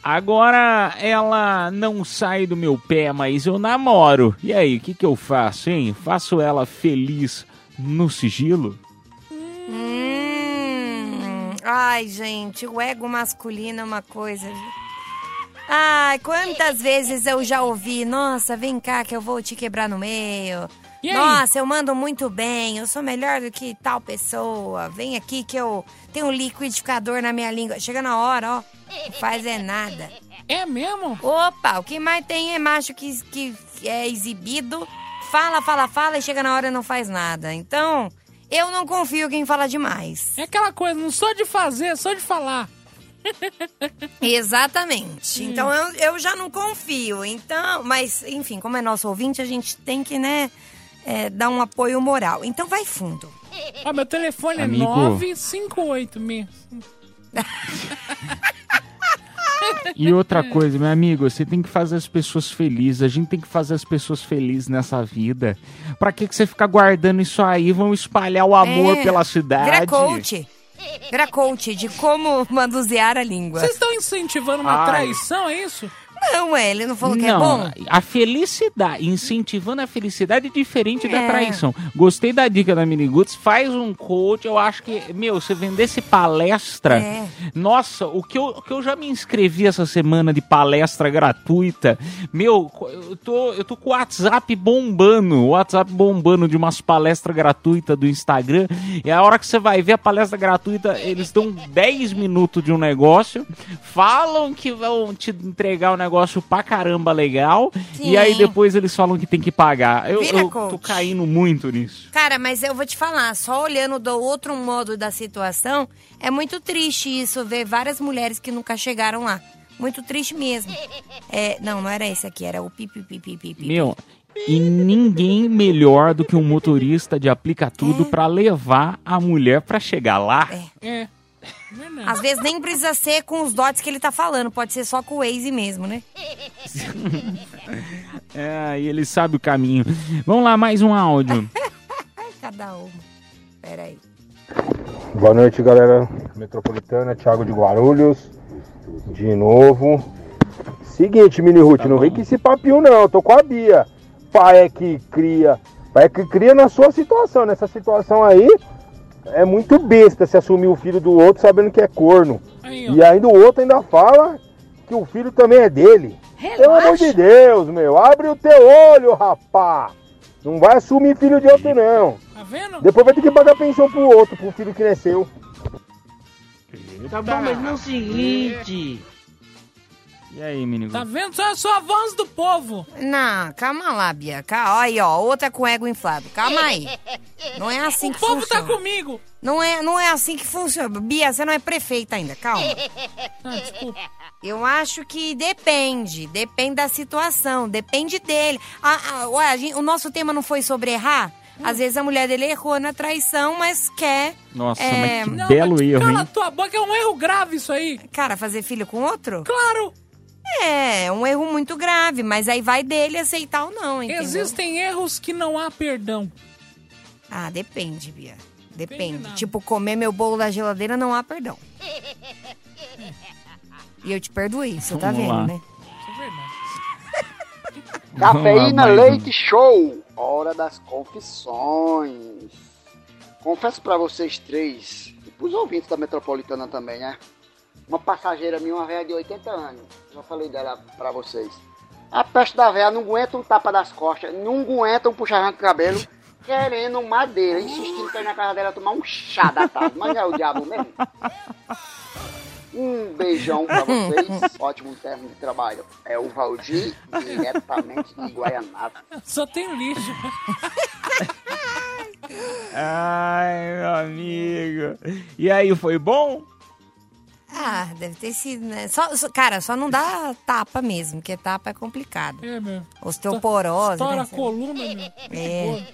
Agora ela não sai do meu pé, mas eu namoro. E aí, o que, que eu faço, hein? Faço ela feliz no sigilo? Ai, gente, o ego masculino é uma coisa. Ai, quantas vezes eu já ouvi, nossa, vem cá que eu vou te quebrar no meio. Nossa, eu mando muito bem, eu sou melhor do que tal pessoa. Vem aqui que eu tenho um liquidificador na minha língua. Chega na hora, ó, não faz é nada. É mesmo? Opa, o que mais tem é macho que, que é exibido, fala, fala, fala e chega na hora e não faz nada. Então, eu não confio quem fala demais. É aquela coisa, não só de fazer, só de falar. Exatamente. Então eu, eu já não confio. Então, mas, enfim, como é nosso ouvinte, a gente tem que, né, é, dar um apoio moral. Então vai fundo. Ó, meu telefone é Amigo. 958 mesmo. E outra coisa, meu amigo, você tem que fazer as pessoas felizes. A gente tem que fazer as pessoas felizes nessa vida. Pra que, que você ficar guardando isso aí? Vão espalhar o amor É, pela cidade. Vira coach. Vira coach de como manusear a língua. Vocês estão incentivando uma Ai. traição, é isso? Não, é, ele não falou que é Não, bom? a felicidade, incentivando a felicidade é diferente da É. traição. Gostei da dica da Miniguts, faz um coach, eu acho que, meu, você vendesse palestra, É. nossa, o que, eu, o que eu já me inscrevi essa semana de palestra gratuita, meu, eu tô, eu tô com o WhatsApp bombando, o WhatsApp bombando de umas palestras gratuitas do Instagram, e a hora que você vai ver a palestra gratuita, eles dão 10 minutos de um negócio, falam que vão te entregar o negócio pra caramba legal, Sim. e aí depois eles falam que tem que pagar. Eu, Vira eu tô caindo muito nisso. Cara, mas eu vou te falar, só olhando do outro modo da situação, é muito triste isso, ver várias mulheres que nunca chegaram lá. Muito triste mesmo. É, não, não era esse aqui, era o pipi, pipi, pipi. Meu, e ninguém melhor do que um motorista de aplica tudo pra levar a mulher pra chegar lá. É. Às vezes nem precisa ser com os dots que ele tá falando, pode ser só com o Waze mesmo, né? É, e ele sabe o caminho. Vamos lá, mais um áudio. Cada uma. Pera aí. Boa noite, galera metropolitana, Thiago de Guarulhos, de novo. Seguinte, Mini Ruth, não vem com esse papinho não, eu tô com a Bia. Pai é que cria, pai é que cria na sua situação, nessa situação aí, é muito besta se assumir o filho do outro sabendo que é corno. E ainda o outro ainda fala que o filho também é dele. Pelo amor de Deus, meu, abre o teu olho, rapá. Não vai assumir filho de outro não. Tá vendo? Depois vai ter que pagar pensão pro outro, pro filho que nasceu. Tá bom, mas no seguinte. E aí, menino? Tá vendo? Só é só a voz do povo. Não, calma lá, Bia. Calma, aí, ó, outra com ego inflado. Calma aí. Não é assim O que povo funciona. tá comigo. Não é, não é assim que funciona. Bia, você não é prefeita ainda, calma. Ah, desculpa. Eu acho que depende, depende da situação, depende dele. Ah, ué, a gente- o nosso tema não foi sobre errar? Às vezes a mulher dele errou na traição, mas quer. Nossa, é, mas que belo erro, Cala hein? tua boca, é um erro grave isso aí. Cara, fazer filho com outro? Claro. É, um erro muito grave, mas aí vai dele aceitar ou não, entendeu? Existem erros que não há perdão. Ah, depende, Bia. Depende. Depende tipo, comer meu bolo da geladeira não há perdão. E eu te perdoei, você tá vendo, lá. né? Cafeína lá. Leite Show, hora das confissões. Confesso pra vocês três, e pros ouvintes da Metropolitana também, né? Uma passageira minha, uma velha de 80 anos, já falei dela pra vocês. A peste da velha não aguenta um tapa das costas, não aguenta um puxarrão de cabelo, querendo madeira, insistindo pra ir na casa dela tomar um chá da tarde. Mas é o diabo mesmo? Um beijão pra vocês, ótimo término de trabalho. É o Valdir, diretamente de Guaianazes. Só tem lixo. Ai, meu amigo. E aí, foi bom? Ah, deve ter sido, né? Só, só- cara, só não dá tapa mesmo, porque tapa é complicado. É, meu. Osteoporose, Estoura né? a coluna, meu. É.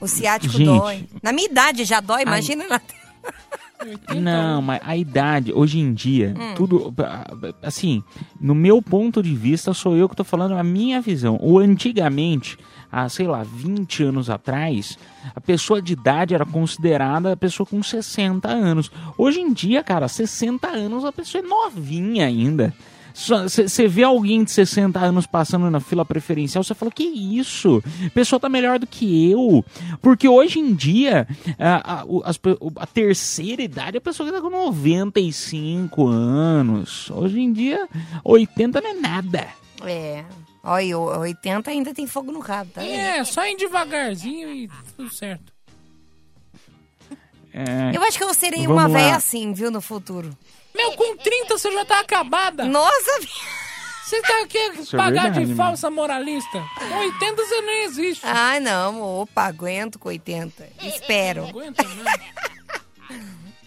O ciático Gente. dói. Na minha idade já dói, imagina na... Não, mas a idade, hoje em dia, Hum. tudo. Assim, no meu ponto de vista, sou eu que tô falando a minha visão. O antigamente, há, sei lá, 20 anos atrás, a pessoa de idade era considerada a pessoa com 60 anos. Hoje em dia, cara, 60 anos a pessoa é novinha ainda. Você vê alguém de 60 anos passando na fila preferencial, você fala, que isso? A pessoa tá melhor do que eu. Porque hoje em dia, a, a, o- a terceira idade, a pessoa que tá com 95 anos. Hoje em dia, 80 não é nada. É. Olha, o 80 ainda tem fogo no rabo, tá? vendo? É, só ir devagarzinho e tudo certo. É, Eu acho que eu serei vamos uma véia assim, viu, no futuro. Meu, com 30 você já tá acabada. Nossa, Você tá aqui Isso é pagar verdade, de mano. falsa moralista. Com 80 você nem existe. Ai, não, opa, aguento com 80. Espero. Não aguenta, né?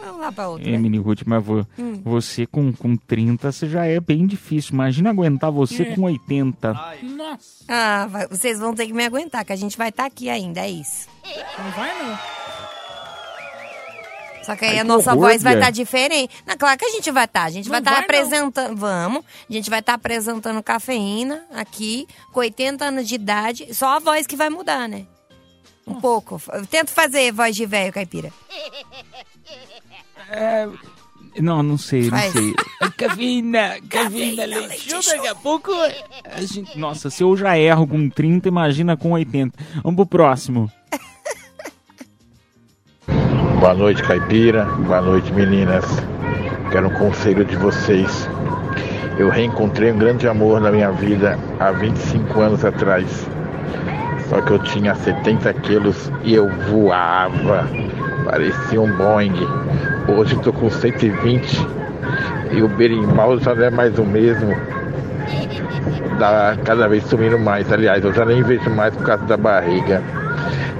Vamos lá pra outra. É, Mini Ruth, mas vo- Hum. você com, com 30, você já é bem difícil. Imagina aguentar você É. com 80. Nossa. Ah, vai- vocês vão ter que me aguentar, que a gente vai estar aqui ainda, é isso. Não vai não. Só que aí Ai, a nossa horror, voz vai estar diferente. Não, claro que a gente vai estar. A gente vai Não estar vai, não. apresentando. Vamos. A gente vai estar apresentando cafeína aqui, com 80 anos de idade. Só a voz que vai mudar, né? Um pouco. Eu tento fazer voz de velho, caipira. Não, não sei, não Faz. sei. Cafeína, cafeína, leite. show, Daqui a pouco. a gente- Nossa, se eu já erro com 30, imagina com 80. Vamos pro próximo. Boa noite, caipira. Boa noite, meninas. Quero um conselho de vocês. Eu reencontrei um grande amor na minha vida há 25 anos atrás. Só que eu tinha 70 quilos e eu voava. Parecia um Boeing. Hoje tô com 120 e o berimbau já não é mais o mesmo. Dá cada vez sumindo mais. Aliás, eu já nem vejo mais por causa da barriga.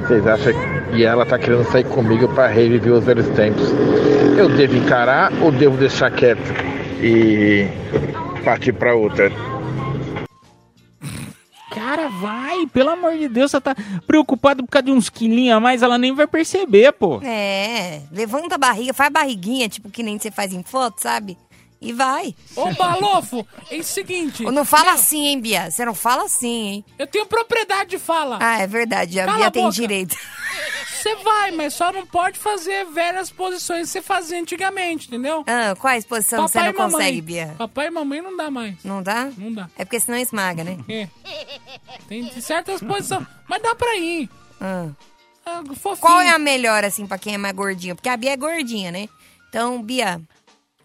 Vocês acham que e ela tá querendo sair comigo para reviver os velhos tempos? Eu devo encarar ou devo deixar quieto e partir para outra? Vai, pelo amor de Deus, você tá preocupado por causa de uns quilinhos a mais, ela nem vai perceber, pô. É, levanta a barriga, faz barriguinha, tipo que nem você faz em foto, sabe? E vai. Ô, Balofo, é o seguinte. Não fala assim, hein, Bia? Você não fala assim, hein? Eu tenho propriedade de fala. Ah, é verdade, a Cala Bia a tem direito. Você vai, mas só não pode fazer velhas posições que você fazia antigamente, entendeu? Ah, quais posições você não mamãe. consegue, Bia? Papai e mamãe não dá mais. Não dá? Não dá. É porque senão esmaga, né? É. Tem certas posições, mas dá pra ir. Ah. Ah. Qual é a melhor, assim, pra quem é mais gordinho? Porque a Bia é gordinha, né? Então, Bia,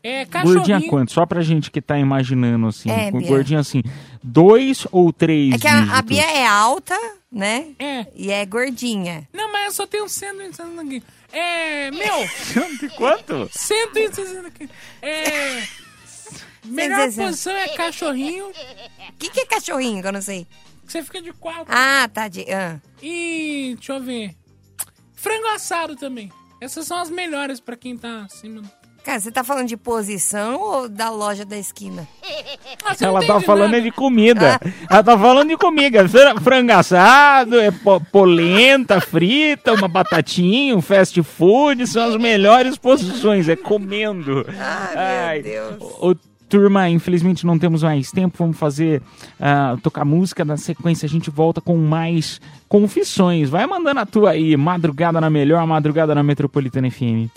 É, Gordinha cachorrinho. quanto? Só pra gente que tá imaginando, assim. É, com Bia. gordinha assim, dois ou três é que a, a? Bia é alta, né? É. E é gordinha. Não, mas eu só tenho 160 aqui. É, meu. De quanto? 160 quilos. É. Melhor 160. posição é cachorrinho. O que, que é cachorrinho, que eu não sei? Você fica de quatro. Ah, tá de... Ah. E deixa eu ver. Frango assado também. Essas são as melhores pra quem tá acima. Cara, você tá falando de posição ou da loja da esquina? Ah, Ela tá falando nada. é de comida. Ela tá falando de comida. Fra- Frango assado, é po- polenta frita, uma batatinha, um fast food. São as melhores posições. É comendo. Ai, Deus. Ô, turma, infelizmente não temos mais tempo. Vamos fazer, ah, tocar música. Na sequência a gente volta com mais confissões. Vai mandando a tua aí. Madrugada na melhor, madrugada na Metropolitana FM.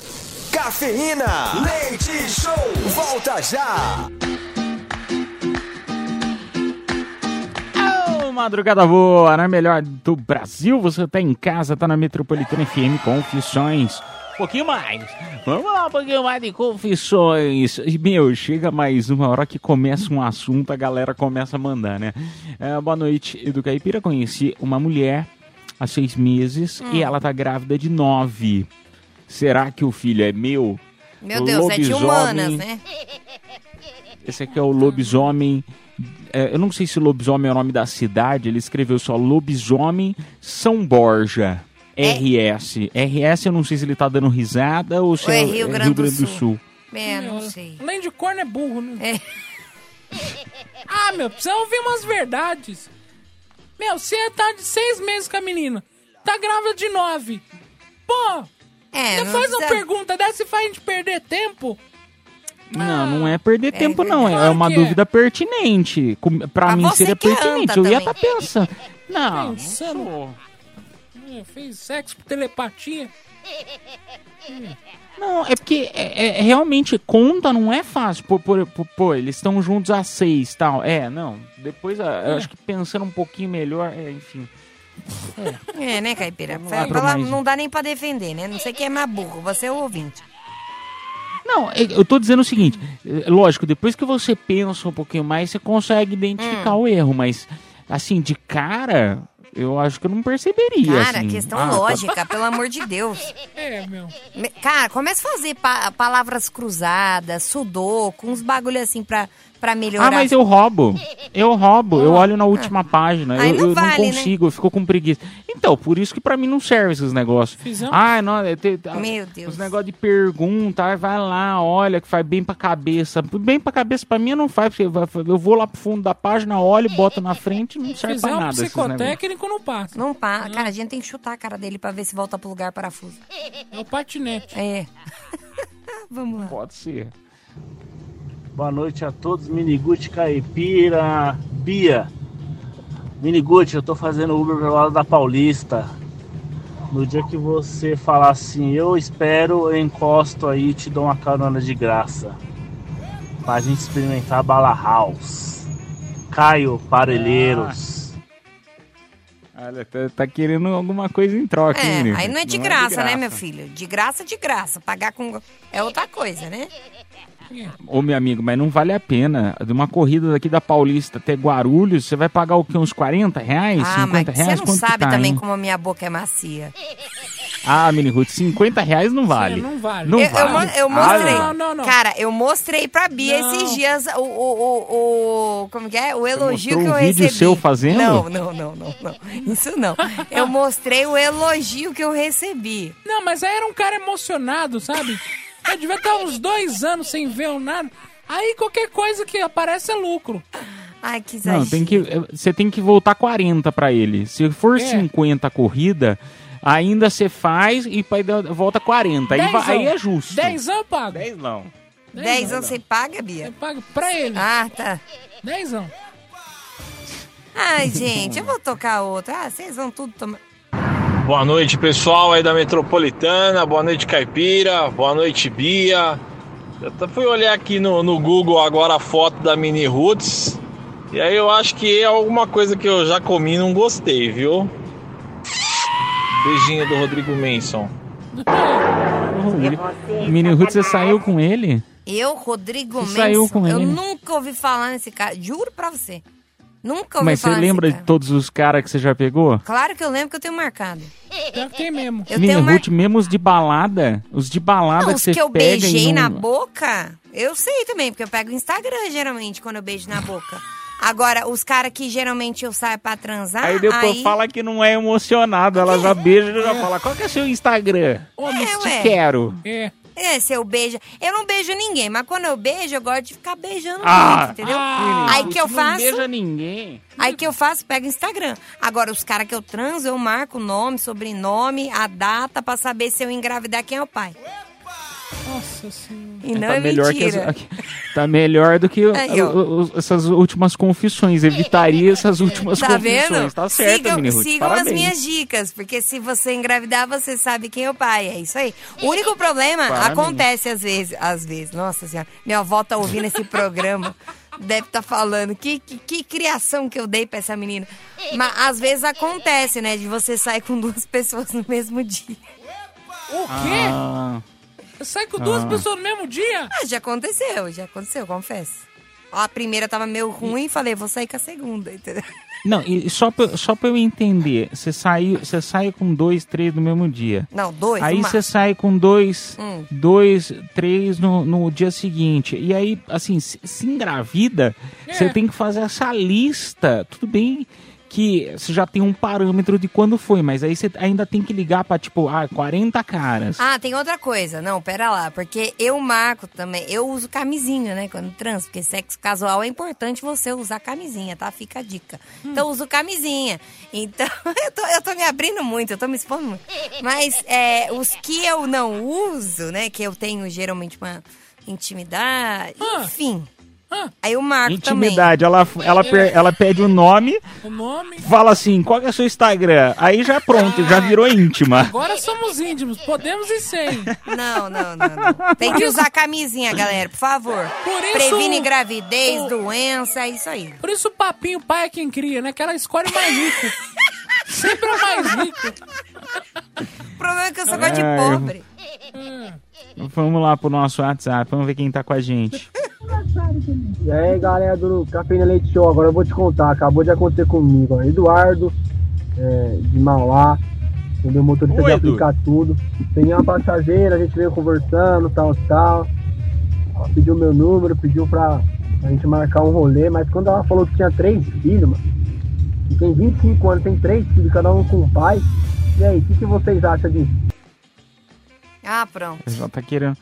Cafeína, leite show, volta já. Ô, madrugada boa, na melhor do Brasil. Você tá em casa, tá na Metropolitana FM Confissões. Um pouquinho mais. Vamos lá, um pouquinho mais de confissões. E, meu, chega mais uma hora que começa um assunto, a galera começa a mandar, né? É, boa noite, Edu Caipira. Conheci uma mulher há seis meses Hum. e ela tá grávida de nove. Será que o filho é meu? Meu Deus, é de Lobisomem- humanas, né? Esse aqui é o lobisomem. é, eu não sei se lobisomem é o nome da cidade. Ele escreveu só lobisomem São Borja. RS. RS, eu não sei se ele tá dando risada ou se Ou é é, Rio é Grande do Sul. Sul. É, não sei. Além de corno é burro, né? É. Ah, meu, precisa ouvir umas verdades. Meu, você tá de seis meses com a menina. Tá grávida de nove. Pô, É, você não faz uma precisa- pergunta dessa e faz a gente perder tempo? Não, não é perder tempo, não. É uma é. dúvida pertinente. Pra mim seria pertinente. Eu ia estar pensando. Não, não Pensando. É, Fez sexo por telepatia. Não, é porque é, é- realmente conta não é fácil. Pô, pô, pô, pô, eles estão juntos a seis tal. É, não. Depois, ah, eu acho que pensando um pouquinho melhor, é, enfim. É, né, Caipira? Não Fala- dá nem pra defender, né? Não sei quem é mais burro, você é o ouvinte. Não, é- eu tô dizendo o seguinte, é, lógico, depois que você pensa um pouquinho mais, você consegue identificar Hum. o erro, mas assim, de cara, eu acho que eu não perceberia. Cara, assim. questão Ah, tá- lógica, pelo amor de Deus. É, meu. Me- Cara, começa a fazer pa- palavras cruzadas, sudoku, uns bagulho assim pra, pra melhorar. Ah, mas eu roubo. Eu roubo. Eu olho na última página. Aí eu não eu vale, né? não consigo, eu fico com preguiça. Então, por isso que pra mim não serve esses negócios. Fizemos? Ah, não, é, tem- Meu Deus. Os negócios de pergunta, ah, vai lá, olha, que faz bem pra cabeça. Bem pra cabeça pra mim não faz, eu vou lá pro fundo da página, olho, boto na frente, não serve Fizer pra nada. psicotécnico, não passa. Não passa. Cara, a gente tem que chutar a cara dele pra ver se volta pro lugar parafuso. É o patinete. É. Vamos lá. Pode ser. Boa noite a todos, Miniguti Caipira, Bia. Miniguti, eu tô fazendo Uber pelo lado da Paulista. No dia que você falar assim, eu espero, eu encosto aí e te dou uma carona de graça. Pra gente experimentar a Bala House. Caio Parelheiros. Olha, tá, tá querendo alguma coisa em troca, hein, É, menino? aí não é de graça, né, meu filho? De graça, de graça. Pagar com. É outra coisa, né? Ô, meu amigo, mas não vale a pena. De uma corrida daqui da Paulista até Guarulhos, você vai pagar o quê? Uns 40 reais? Ah, mas 50 você reais? não Quanto que sabe tá, também hein? como a minha boca é macia. Ah, Mini Ruth, 50 reais não vale. não vale. Não eu, eu vale. mo- eu Ah, mostrei. não, não, não. Cara, eu mostrei pra Bia Não. esses dias o, o, o, o- Como que é? O elogio que eu um vídeo recebi. seu fazendo? Não, não, não, não, não. Isso não. Eu mostrei o elogio que eu recebi. Não, mas aí era um cara emocionado, sabe? Eu devia estar uns dois anos sem ver um nada. Aí qualquer coisa que aparece é lucro. Ai, que Não, tem que, você tem que voltar 40 pra ele. Se for É. 50 a corrida, ainda você faz e volta 40. Aí, aí é justo. Dezão eu pago. 10 não. Dez anos você paga, Bia? Eu pago pra ele. Ah, tá. Dezão. Ai, gente, eu vou tocar outra. Ah, vocês vão tudo tomar. Boa noite, pessoal aí da Metropolitana. Boa noite, Caipira. Boa noite, Bia. Eu até fui olhar aqui no, no Google agora a foto da Mini Roots. E aí eu acho que é alguma coisa que eu já comi e não gostei, viu? Beijinho do Rodrigo Manson. Mini Ruth, você saiu com ele? Eu, Rodrigo Você Menson, saiu com eu ele? nunca ouvi falar nesse cara. Juro pra você. Nunca ouvi Mas você lembra de todos os caras que você já pegou? Claro que eu lembro que eu tenho marcado. Pior que tem mesmo. Eu Mini tenho mar... Ruth, mesmo os de balada, os de balada Não, que os você que eu beijei não... na boca, eu sei também, porque eu pego o Instagram geralmente quando eu beijo na boca. Agora, os caras que geralmente eu saio pra transar, Aí depois fala que não é emocionado, ela já beija e já fala, qual que é seu Instagram? É, Te quero. É. É, se eu beijo. Eu não beijo ninguém, mas quando eu beijo, eu gosto de ficar beijando Ah, muito, entendeu? ah, Aí que eu não faço. beija ninguém. Aí que eu faço, pego o Instagram. Agora, os caras que eu transo, eu marco o nome, sobrenome, a data pra saber se eu engravidar quem é o pai. Nossa senhora. E não tá é melhor que mentira. as- tá melhor do que Aí, ó. o- o- essas últimas confissões. Evitaria essas últimas Tá confissões. vendo? Tá certo, sigam Ruth, sigam as minhas dicas, porque se você engravidar, você sabe quem é o pai. É isso aí. O único problema Parabéns. acontece às vezes, às vezes. Nossa senhora, minha avó tá ouvindo esse programa. Deve estar falando que, que, que criação que eu dei pra essa menina. Mas às vezes acontece, né? De você sair com duas pessoas no mesmo dia. O quê? Ah, Sai com duas Ah. pessoas no mesmo dia? Ah, já aconteceu, já aconteceu, confesso. A primeira tava meio ruim, falei, vou sair com a segunda, entendeu? não, e só pra, só pra eu entender, você sai, você sai com dois, três no mesmo dia. Não, dois. Aí você sai com dois, Hum. dois, três no, no dia seguinte. E aí, assim, se, se engravida, É. você tem que fazer essa lista. Tudo bem que você já tem um parâmetro de quando foi, mas aí você ainda tem que ligar pra, tipo, ah, 40 caras. Ah, tem outra coisa. Não, pera lá. Porque eu marco também. Eu uso camisinha, né? Quando trans. Porque sexo casual é importante você usar camisinha, tá? Fica a dica. Então, eu uso camisinha. Então, eu tô, eu tô me abrindo muito, eu tô me expondo muito. Mas é, os que eu não uso, né? Que eu tenho geralmente uma intimidade. Enfim. Aí o Marco também. Intimidade. Ela, ela, per- ela pede o nome, O nome. fala assim, qual que é o seu Instagram? Aí já pronto, já virou íntima. Agora somos íntimos, podemos ir sem. Não, não, não, não. Tem que usar camisinha, galera, por favor. Por isso- Previne gravidez, doença, é isso aí. Por isso o papinho pai é quem cria, né? Que ela escolhe o mais rico. Sempre é o mais rico. O problema é que eu sou gosto de pobre. Vamos lá pro nosso WhatsApp, vamos ver quem tá com a gente. E aí galera do Cafeína Leite Show, agora eu vou te contar, acabou de acontecer comigo, ó. Eduardo, é, de Mauá, entendeu? Motorista Oi, de Edu. aplicar tudo. Peguei uma passageira, a gente veio conversando, tal, tal. Ela pediu meu número, pediu pra, pra gente marcar um rolê, mas quando ela falou que tinha três filhos, mano, e tem 25 anos, tem três filhos, cada um com um pai. E aí, o que, que vocês acham disso? Ah, pronto. Já tá querendo.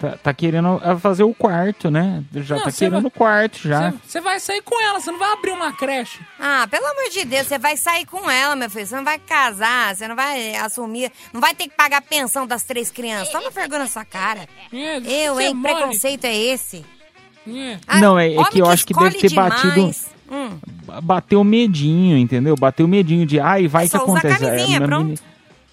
Tá, tá querendo ah, fazer o quarto, né? Já Não, tá querendo vai- o quarto já. Você vai sair com ela, você não vai abrir uma creche. Ah, pelo amor de Deus, você vai sair com ela, meu filho. Você não vai casar, você não vai assumir, não vai ter que pagar a pensão das três crianças. Toma vergonha na sua cara. Eu, você hein? é Que mole. preconceito é esse? Não, é- é que eu acho que deve ter batido- demais. Hum. Bateu medinho, entendeu? Bateu medinho de, ai, vai que Só usa acontece. camisinha, É, pronto.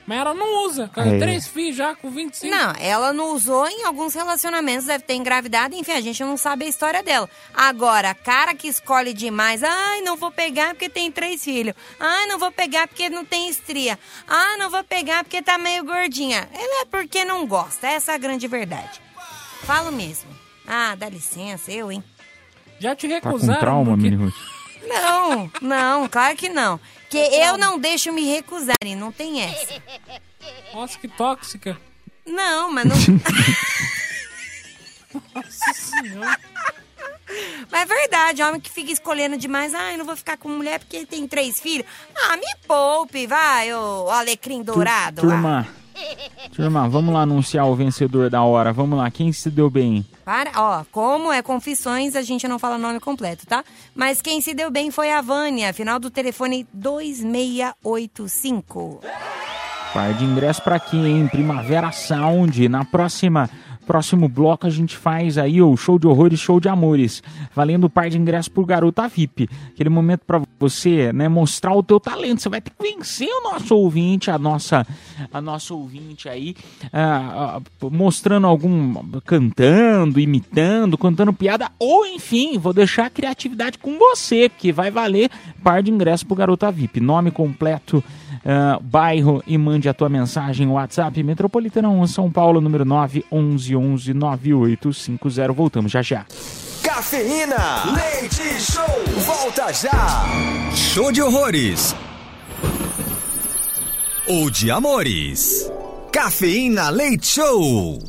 Mas ela não usa. Com É. Três filhos já, com 25. Não, ela não usou em alguns relacionamentos, deve ter engravidado, enfim, a gente não sabe a história dela. Agora, cara que escolhe demais, ai, não vou pegar porque tem três filhos. Ai, não vou pegar porque não tem estria. Ah, não vou pegar porque tá meio gordinha. Ela é porque não gosta, essa é a grande verdade. Falo mesmo. Ah, dá licença, eu, hein? Já te Tá com recusaram? trauma, porque- Mini Ruth? Não, não, claro que não. Que eu não deixo me recusarem, não tem essa. Nossa, que tóxica. Não, mas não. Nossa senhora. Mas é verdade, homem que fica escolhendo demais, ai, não vou ficar com mulher porque tem três filhos. Ah, me poupe, vai, ô alecrim dourado. lá. Turma, turma, vamos lá anunciar o vencedor da hora. Vamos lá, quem se deu bem? Para, ó, como é confissões, a gente não fala nome completo, tá? Mas quem se deu bem foi a Vânia, final do telefone 2685. Par de ingresso pra quem? Primavera Sound. Na próxima, próximo bloco a gente faz aí o show de horrores, show de amores. Valendo par de ingresso pro Garota VIP. Aquele momento pra você, né, mostrar o teu talento. Você vai ter que vencer o nosso ouvinte, a nossa, a nossa ouvinte aí, ah, ah, mostrando algum, cantando, imitando, contando piada, ou enfim, vou deixar a criatividade com você, porque vai valer par de ingresso pro Garota VIP. Nome completo, ah, bairro e mande a tua mensagem WhatsApp Metropolitana 1 São Paulo número 9 11 11 9850 voltamos já já Cafeína, leite show, volta já. Show de horrores. Ou de amores. Cafeína Leite Show.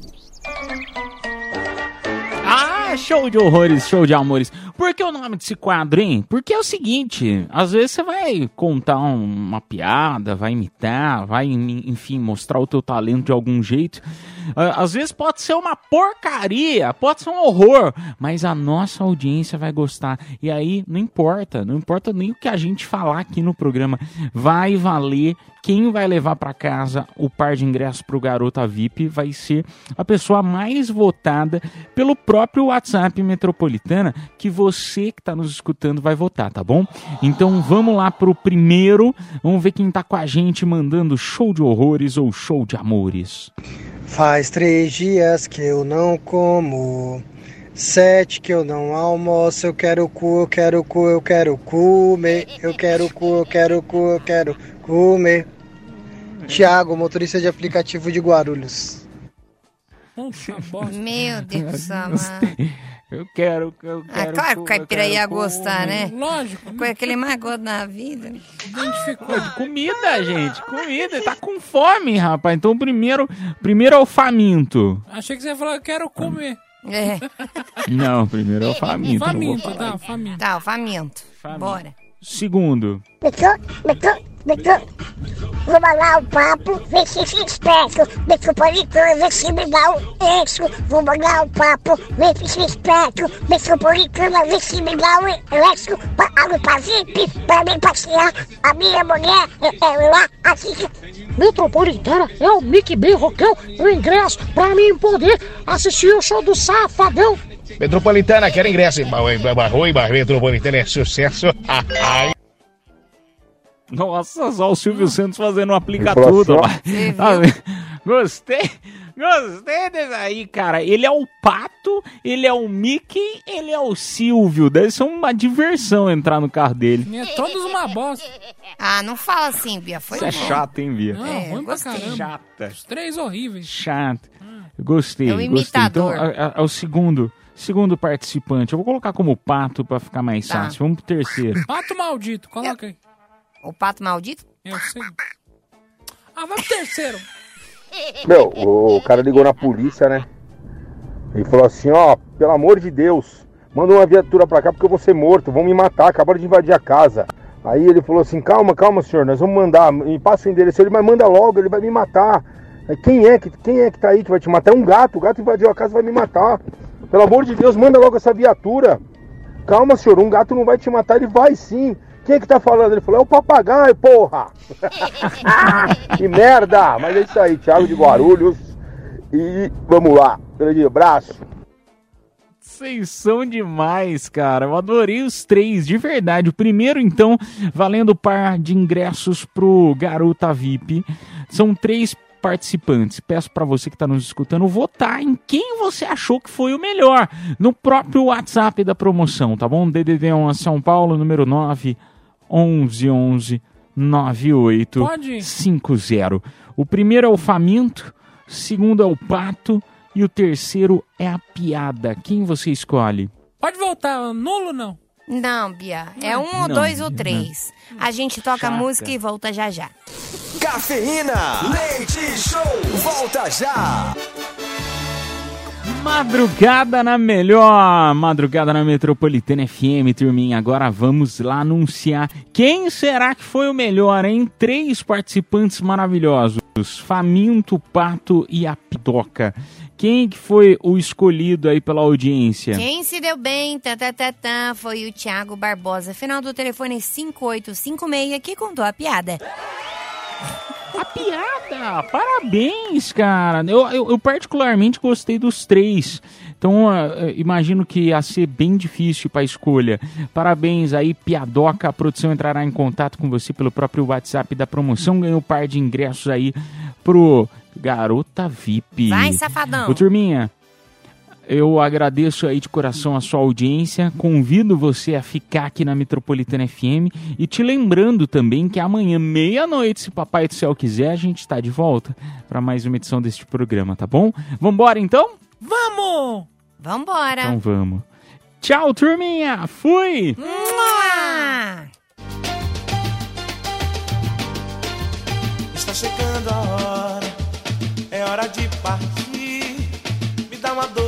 Ah, show de horrores, show de amores. Por que o nome desse quadro, hein? Porque é o seguinte, às vezes você vai contar um- uma piada, vai imitar, vai, en- enfim, mostrar o teu talento de algum jeito. Ah, Às vezes pode ser uma porcaria, pode ser um horror, mas a nossa audiência vai gostar. E aí, não importa, não importa nem o que a gente falar aqui no programa, vai valer. Quem vai levar pra casa o par de ingressos pro Garota VIP vai ser a pessoa mais votada pelo próprio WhatsApp Metropolitana, que você que tá nos escutando vai votar, tá bom? Então vamos lá pro primeiro, vamos ver quem tá com a gente mandando show de horrores ou show de amores. Faz três dias que eu não como. Sete que eu não almoço. Eu quero cu, eu quero cu, eu quero comer. Eu quero cu, eu quero cu, eu quero comer. Tiago, motorista de aplicativo de Guarulhos. Meu Deus do céu, mano. Eu quero, eu Ah, quero. claro que o caipira ia gostar, comer. né? Lógico. Coisa que ele mais gosta na vida. Identificou. de comida, gente, comida. Tá com fome, rapaz. Então primeiro, primeiro é o faminto. Achei que você ia falar, eu quero comer. É. Não, primeiro é o faminto. Faminto, tá, faminto. Tá, o faminto. Bora. Segundo. Metrô, metrô, metrô. Vamos lá o papo, vê se se esperto. Metropolitano, vê se me dá um eixo. Vamos lá o papo, vê se se esperto. Metropolitana, vê se me dá um eixo. Pra água pra VIP, pra mim passear. A minha mulher, é, é lá, assiste. Metropolitana é o Mickey B Rockão, o ingresso pra mim poder assistir o show do Safadão. Metropolitana, quero ingresso. Barroi, Barroi, Metropolitana é sucesso. Nossa, só o Silvio Santos fazendo um aplica Ele falou tudo. lá. ó. Ah, Gostei. Gostei desse aí, cara. Ele é o Pato, ele é o Mickey, ele é o Silvio. Deve ser uma diversão entrar no carro dele. É todos uma bosta. Ah, não fala assim, Bia. Foi Isso é bom. chato, hein, Bia? Não, É, ruim pra gostei. caramba. Chata. Os três horríveis. Chato. Gostei, É gostei. imitador. Então, é, é o segundo, segundo participante. Eu vou colocar como Pato pra ficar mais Tá. fácil. Vamos pro terceiro. Pato maldito, coloca aí. O pato maldito? Eu sei. Ah, vai pro terceiro. Meu, o cara ligou na polícia, né? Ele falou assim, ó, pelo amor de Deus, manda uma viatura pra cá porque eu vou ser morto, vão me matar, acabaram de invadir a casa. Aí ele falou assim, calma, calma, senhor, nós vamos mandar, me passa o endereço, ele, mas manda logo, ele vai me matar. Aí, quem é que quem é que tá aí que vai te matar? É um gato, o gato invadiu a casa vai me matar. Pelo amor de Deus, manda logo essa viatura. Calma, senhor, um gato não vai te matar, ele vai sim. Quem que tá falando? Ele falou, é o papagaio, porra! que merda! Mas é isso aí, Thiago de Guarulhos. E vamos lá, grande abraço. Vocês são demais, cara. Eu adorei os três, de verdade. O primeiro, então, valendo par de ingressos pro Garota VIP. São três participantes. Peço para você que está nos escutando votar em quem você achou que foi o melhor no próprio WhatsApp da promoção, tá bom? DDD 1 São Paulo, número 9 11 11 98 Pode. 50. O primeiro é o faminto, o segundo é o pato e o terceiro é a piada. Quem você escolhe? Pode voltar, nulo não. Não, Bia. É um ou Não, dois ou não. três. A gente toca a Chata. música e volta já já. Cafeína, leite show, volta já. Madrugada na melhor, madrugada na Metropolitana FM, turminha. Agora vamos lá anunciar quem será que foi o melhor, hein? Três participantes maravilhosos: Faminto, Pato e a Pitoca. Quem que foi o escolhido aí pela audiência? Quem se deu bem, tá, foi o Thiago Barbosa. Final do telefone 5856 que contou a piada. A piada! Parabéns, cara! Eu, eu, eu particularmente gostei dos três. Então, ah, imagino que ia ser bem difícil para escolha. Parabéns aí, Piadoca. A produção entrará em contato com você pelo próprio WhatsApp da promoção. Ganhou um par de ingressos aí pro Garota VIP. Vai, safadão. Ô, turminha, eu agradeço aí de coração a sua audiência, convido você a ficar aqui na Metropolitana FM e te lembrando também que amanhã, meia-noite, se Papai do Céu quiser, a gente está de volta para mais uma edição deste programa, tá bom? Vambora então? Vamos! Vambora! Então vamos. Tchau, turminha! Fui! Mua! Está chegando a hora, é hora de partir. Me dá uma dor